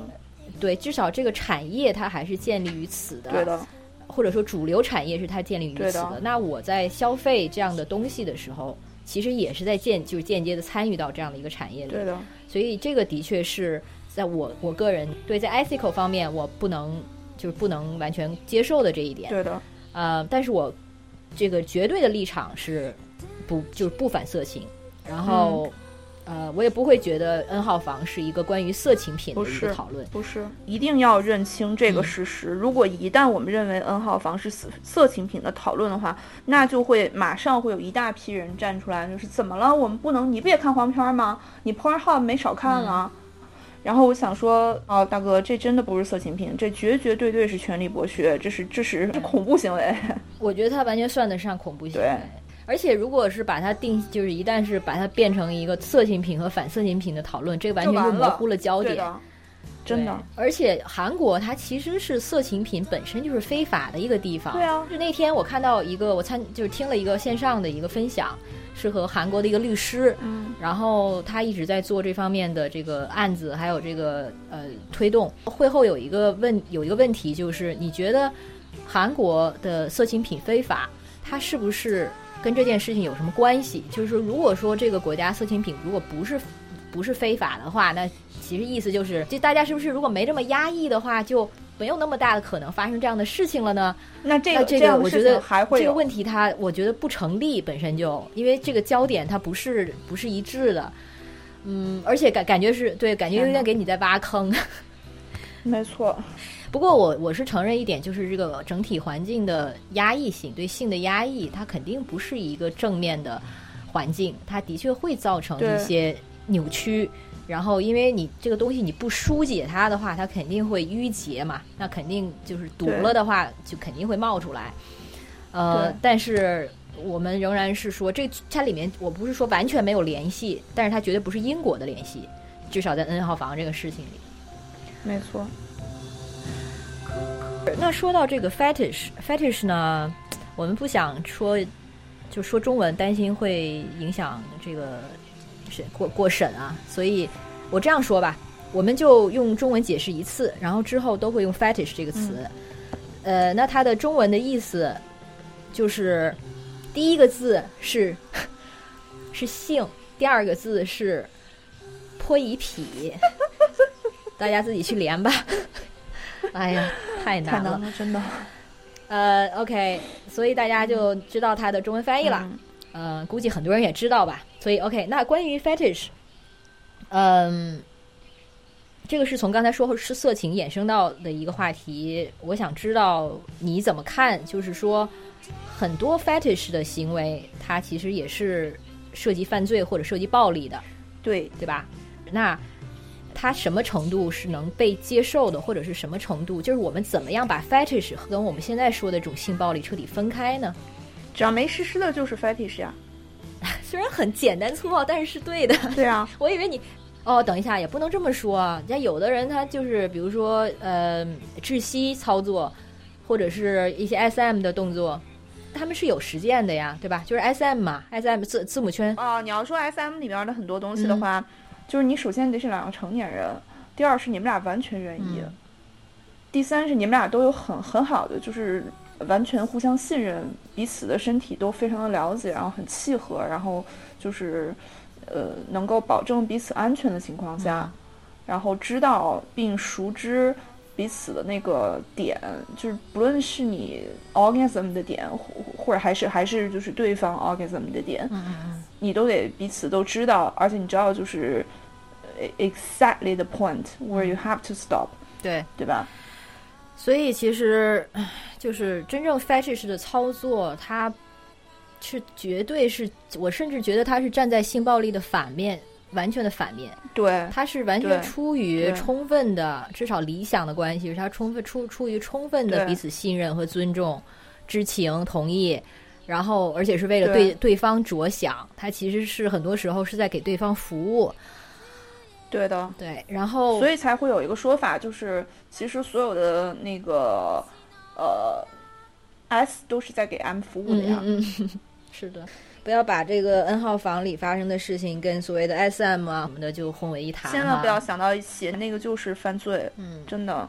对，至少这个产业它还是建立于此的。对的。或者说主流产业是它建立于此的。那我在消费这样的东西的时候，其实也是在间就是间接的参与到这样的一个产业里。对的。所以这个的确是在我我个人对在 ethical 方面我不能就是不能完全接受的这一点。对的。呃，但是我。这个绝对的立场是不就是不反色情，然后呃，我也不会觉得 N 号房是一个关于色情品的一个讨论。不是，一定要认清这个事实。如果一旦我们认为 N 号房是色色情品的讨论的话，那就会马上会有一大批人站出来，就是怎么了？我们不能？你不也看黄片吗？你 Pornhub 没少看啊。然后我想说，哦，大哥，这真的不是色情品，这绝绝对对是权力剥削，这是这是 恐怖行为。我觉得他完全算得上恐怖行为。而且如果是把它定，就是一旦是把它变成一个色情品和反色情品的讨论，这个完全就模糊了焦点。真的。而且韩国它其实是色情品本身就是非法的一个地方。对啊。就那天我看到一个，我参就是听了一个线上的一个分享。是和韩国的一个律师，嗯，然后他一直在做这方面的这个案子，还有这个呃推动。会后有一个问有一个问题，就是你觉得韩国的色情品非法，它是不是跟这件事情有什么关系？就是说，如果说这个国家色情品如果不是不是非法的话，那其实意思就是，就大家是不是如果没这么压抑的话，就。没有那么大的可能发生这样的事情了呢？那这个这个我觉得这个问题它我觉得不成立，本身就因为这个焦点它不是不是一致的，嗯，而且感感觉是对，感觉有点给你在挖坑。没错，不过我我是承认一点，就是这个整体环境的压抑性，对性的压抑，它肯定不是一个正面的环境，它的确会造成一些扭曲。然后，因为你这个东西你不疏解它的话，它肯定会淤结嘛。那肯定就是堵了的话，就肯定会冒出来。呃，但是我们仍然是说，这它里面我不是说完全没有联系，但是它绝对不是因果的联系，至少在 N 号房这个事情里。没错。那说到这个 fetish，fetish 呢，我们不想说就说中文，担心会影响这个。过过审啊，所以我这样说吧，我们就用中文解释一次，然后之后都会用 fetish 这个词。呃，那它的中文的意思就是第一个字是 是性，第二个字是泼一匹，大家自己去连吧。哎呀，太难了，真的。呃，OK，所以大家就知道它的中文翻译了。呃，估计很多人也知道吧。所以 OK，那关于 fetish，嗯，这个是从刚才说是色情衍生到的一个话题。我想知道你怎么看，就是说很多 fetish 的行为，它其实也是涉及犯罪或者涉及暴力的，对对吧？那它什么程度是能被接受的，或者是什么程度？就是我们怎么样把 fetish 跟我们现在说的这种性暴力彻底分开呢？只要没实施的，就是 fetish 呀。虽然很简单粗暴，但是是对的。对啊，我以为你哦，等一下也不能这么说啊。像有的人他就是，比如说呃，窒息操作，或者是一些 SM 的动作，他们是有实践的呀，对吧？就是 SM 嘛，SM 字字母圈。哦，你要说 SM 里面的很多东西的话。就是你首先得是两个成年人，第二是你们俩完全愿意，第三是你们俩都有很很好的，就是完全互相信任，彼此的身体都非常的了解，然后很契合，然后就是呃能够保证彼此安全的情况下，然后知道并熟知彼此的那个点，就是不论是你 orgasm 的点，或或者还是还是就是对方 orgasm 的点。你都得彼此都知道，而且你知道就是 exactly the point where you have to stop，对对吧？所以其实就是真正 fetish 的操作，它是绝对是我甚至觉得它是站在性暴力的反面，完全的反面。对，它是完全出于充分的，至少理想的关系是它充分出出于充分的彼此信任和尊重、知情同意。然后，而且是为了对对方着想，他其实是很多时候是在给对方服务。对的，对。然后，所以才会有一个说法，就是其实所有的那个呃 S 都是在给 M 服务的呀。嗯，是的，不要把这个 N 号房里发生的事情跟所谓的 SM 啊什么的就混为一谈。千万不要想到一起，那个就是犯罪。嗯，真的。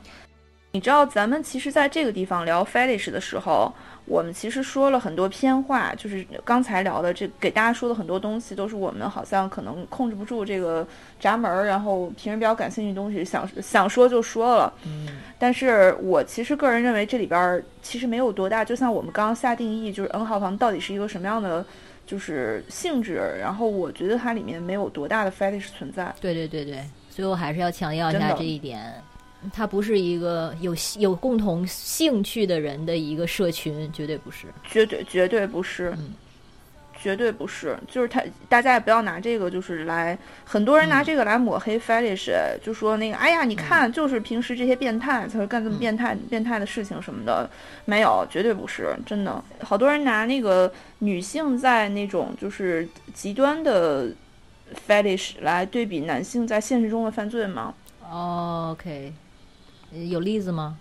你知道，咱们其实在这个地方聊 fetish 的时候。我们其实说了很多偏话，就是刚才聊的这给大家说的很多东西，都是我们好像可能控制不住这个闸门儿，然后平时比较感兴趣的东西，想想说就说了。嗯，但是我其实个人认为这里边其实没有多大，就像我们刚刚下定义，就是 N 号房到底是一个什么样的就是性质，然后我觉得它里面没有多大的 fetish 存在。对对对对，所以我还是要强调一下这一点。它不是一个有有共同兴趣的人的一个社群，绝对不是，绝对绝对不是，嗯，绝对不是。就是他，大家也不要拿这个，就是来，很多人拿这个来抹黑 fetish，就说那个，哎呀，你看，就是平时这些变态才会干这么变态、变态的事情什么的，没有，绝对不是，真的。好多人拿那个女性在那种就是极端的 fetish 来对比男性在现实中的犯罪吗？OK。有例子吗？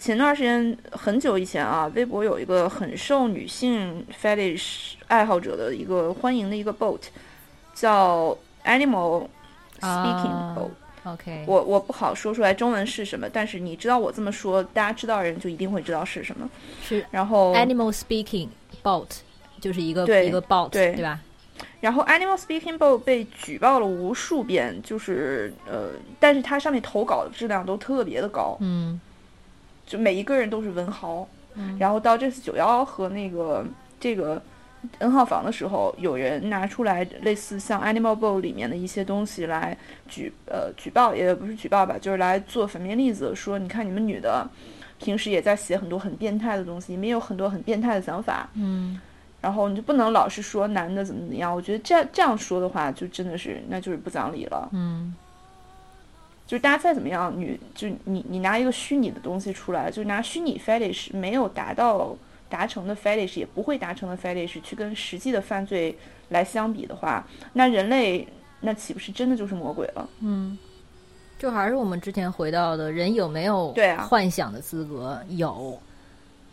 前段时间很久以前啊，微博有一个很受女性 fetish 爱好者的一个欢迎的一个 boat，叫 Animal Speaking Boat。OK，我我不好说出来中文是什么，但是你知道我这么说，大家知道人就一定会知道是什么。是，然后 Animal Speaking Boat 就是一个一个 boat，对对吧？然后，Animal Speaking Bowl 被举报了无数遍，就是呃，但是它上面投稿的质量都特别的高，嗯，就每一个人都是文豪，嗯，然后到这次九幺和那个这个 N 号房的时候，有人拿出来类似像 Animal Bowl 里面的一些东西来举呃举报，也不是举报吧，就是来做反面例子，说你看你们女的平时也在写很多很变态的东西，你们有很多很变态的想法，嗯。然后你就不能老是说男的怎么怎么样，我觉得这样这样说的话，就真的是那就是不讲理了。嗯，就是大家再怎么样，女就你你拿一个虚拟的东西出来，就拿虚拟 fetish 没有达到达成的 fetish，也不会达成的 fetish 去跟实际的犯罪来相比的话，那人类那岂不是真的就是魔鬼了？嗯，就还是我们之前回到的人有没有幻想的资格？有。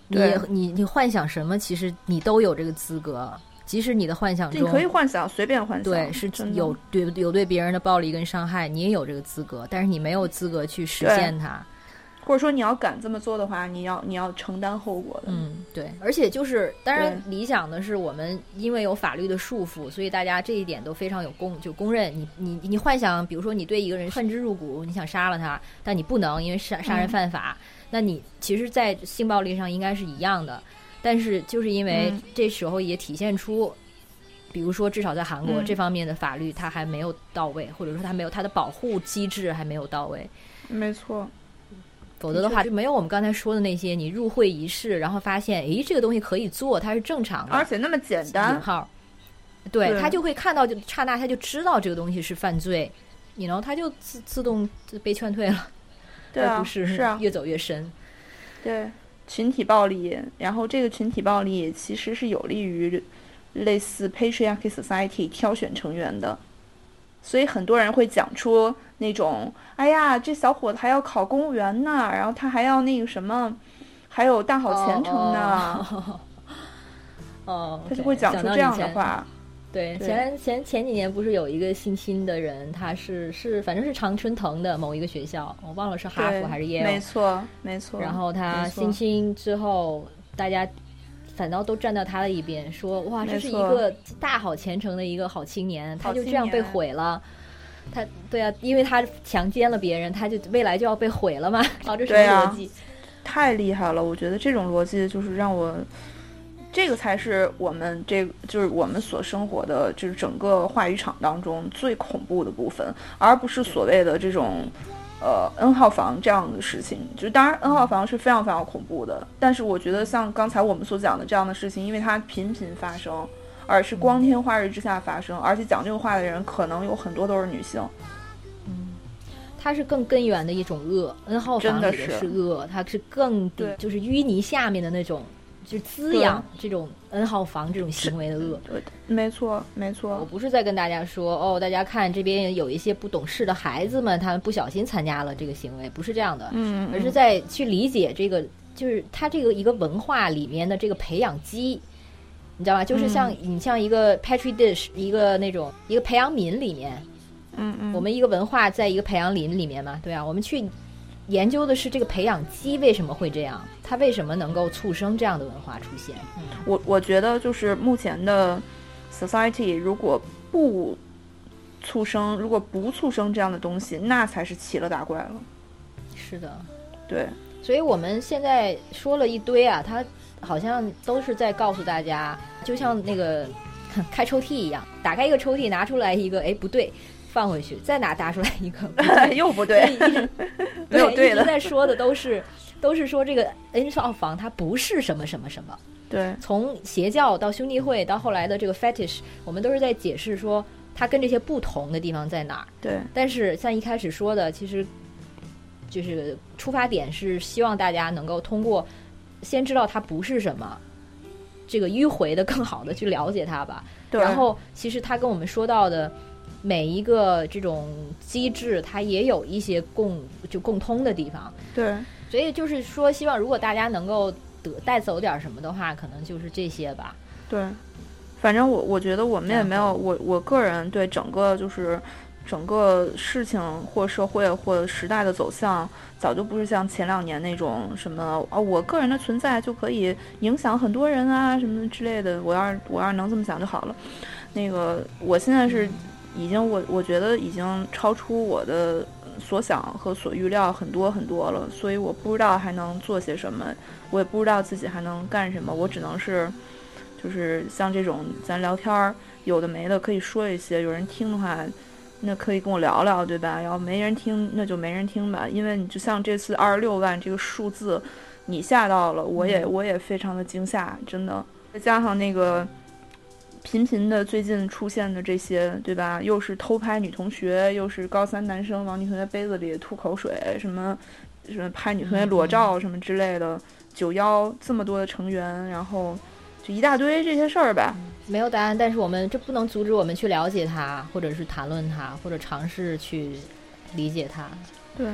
你你你幻想什么？其实你都有这个资格，即使你的幻想中你可以幻想，随便幻想，对，是有对有对别人的暴力跟伤害，你也有这个资格，但是你没有资格去实现它。或者说你要敢这么做的话，你要你要承担后果的。嗯，对，而且就是当然理想的是我们因为有法律的束缚，所以大家这一点都非常有公就公认。你你你幻想，比如说你对一个人恨之入骨，你想杀了他，但你不能，因为杀杀人犯法。那你其实，在性暴力上应该是一样的，但是就是因为这时候也体现出，比如说至少在韩国这方面的法律它还没有到位，或者说它没有它的保护机制还没有到位。没错，否则的话就没有我们刚才说的那些，你入会仪式，然后发现诶这个东西可以做，它是正常的，而且那么简单。号，对他就会看到就刹那他就知道这个东西是犯罪，你呢他就自自动被劝退了。对啊，是是啊，越走越深。对，群体暴力，然后这个群体暴力其实是有利于类似 patriarchy society 挑选成员的，所以很多人会讲出那种，哎呀，这小伙子还要考公务员呢，然后他还要那个什么，还有大好前程呢。哦，他就会讲出这样的话。对，前前前几年不是有一个新兴的人，他是是反正是常春藤的某一个学校，我忘了是哈佛还是耶鲁。没错，没错。然后他新兴之后，大家反倒都站到他的一边，说哇，这是一个大好前程的一个好青年，他就这样被毁了。他对啊，因为他强奸了别人，他就未来就要被毁了嘛？啊，这什么逻辑？太厉害了！我觉得这种逻辑就是让我。这个才是我们这就是我们所生活的，就是整个话语场当中最恐怖的部分，而不是所谓的这种，呃，N 号房这样的事情。就当然 N 号房是非常非常恐怖的，但是我觉得像刚才我们所讲的这样的事情，因为它频频发生，而是光天化日之下发生，而且讲这个话的人可能有很多都是女性。嗯，它是更根源的一种恶，N 号房里的是恶，它是更就是淤泥下面的那种。就滋养这种 N 号房这种行为的恶，对，没错，没错。我不是在跟大家说哦，大家看这边有一些不懂事的孩子们，他们不小心参加了这个行为，不是这样的，嗯，而是在去理解这个，就是他这个一个文化里面的这个培养基，你知道吧？就是像你像一个 petri dish，一个那种一个培养皿里面，嗯嗯，我们一个文化在一个培养皿里面嘛，对啊，我们去。研究的是这个培养基为什么会这样，它为什么能够促生这样的文化出现？我我觉得就是目前的 society 如果不促生，如果不促生这样的东西，那才是奇了大怪了。是的，对。所以我们现在说了一堆啊，它好像都是在告诉大家，就像那个开抽屉一样，打开一个抽屉，拿出来一个，哎，不对。放回去，再拿搭出来一个，又不对，没 有对的。一直在说的都是都是说这个 N 号房它不是什么什么什么。对，从邪教到兄弟会到后来的这个 fetish，我们都是在解释说它跟这些不同的地方在哪儿。对，但是像一开始说的，其实就是出发点是希望大家能够通过先知道它不是什么，这个迂回的更好的去了解它吧。对，然后其实他跟我们说到的。每一个这种机制，它也有一些共就共通的地方。对，所以就是说，希望如果大家能够得带走点什么的话，可能就是这些吧。对，反正我我觉得我们也没有，我我个人对整个就是整个事情或社会或时代的走向，早就不是像前两年那种什么啊，我个人的存在就可以影响很多人啊什么之类的。我要是我要是能这么想就好了。那个，我现在是。已经，我我觉得已经超出我的所想和所预料很多很多了，所以我不知道还能做些什么，我也不知道自己还能干什么，我只能是，就是像这种咱聊天儿，有的没的可以说一些，有人听的话，那可以跟我聊聊，对吧？要没人听，那就没人听吧，因为你就像这次二十六万这个数字，你吓到了，我也我也非常的惊吓，真的，再加上那个。频频的最近出现的这些，对吧？又是偷拍女同学，又是高三男生往女同学杯子里吐口水，什么什么拍女同学裸照什么之类的。九幺这么多的成员，然后就一大堆这些事儿吧。没有答案，但是我们这不能阻止我们去了解他，或者是谈论他，或者尝试去理解他。对。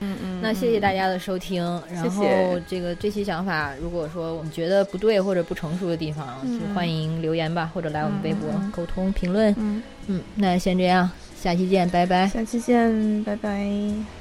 嗯嗯，那谢谢大家的收听。然后这个这期想法，如果说我们觉得不对或者不成熟的地方，就欢迎留言吧，或者来我们微博沟通评论。嗯嗯，那先这样，下期见，拜拜。下期见，拜拜。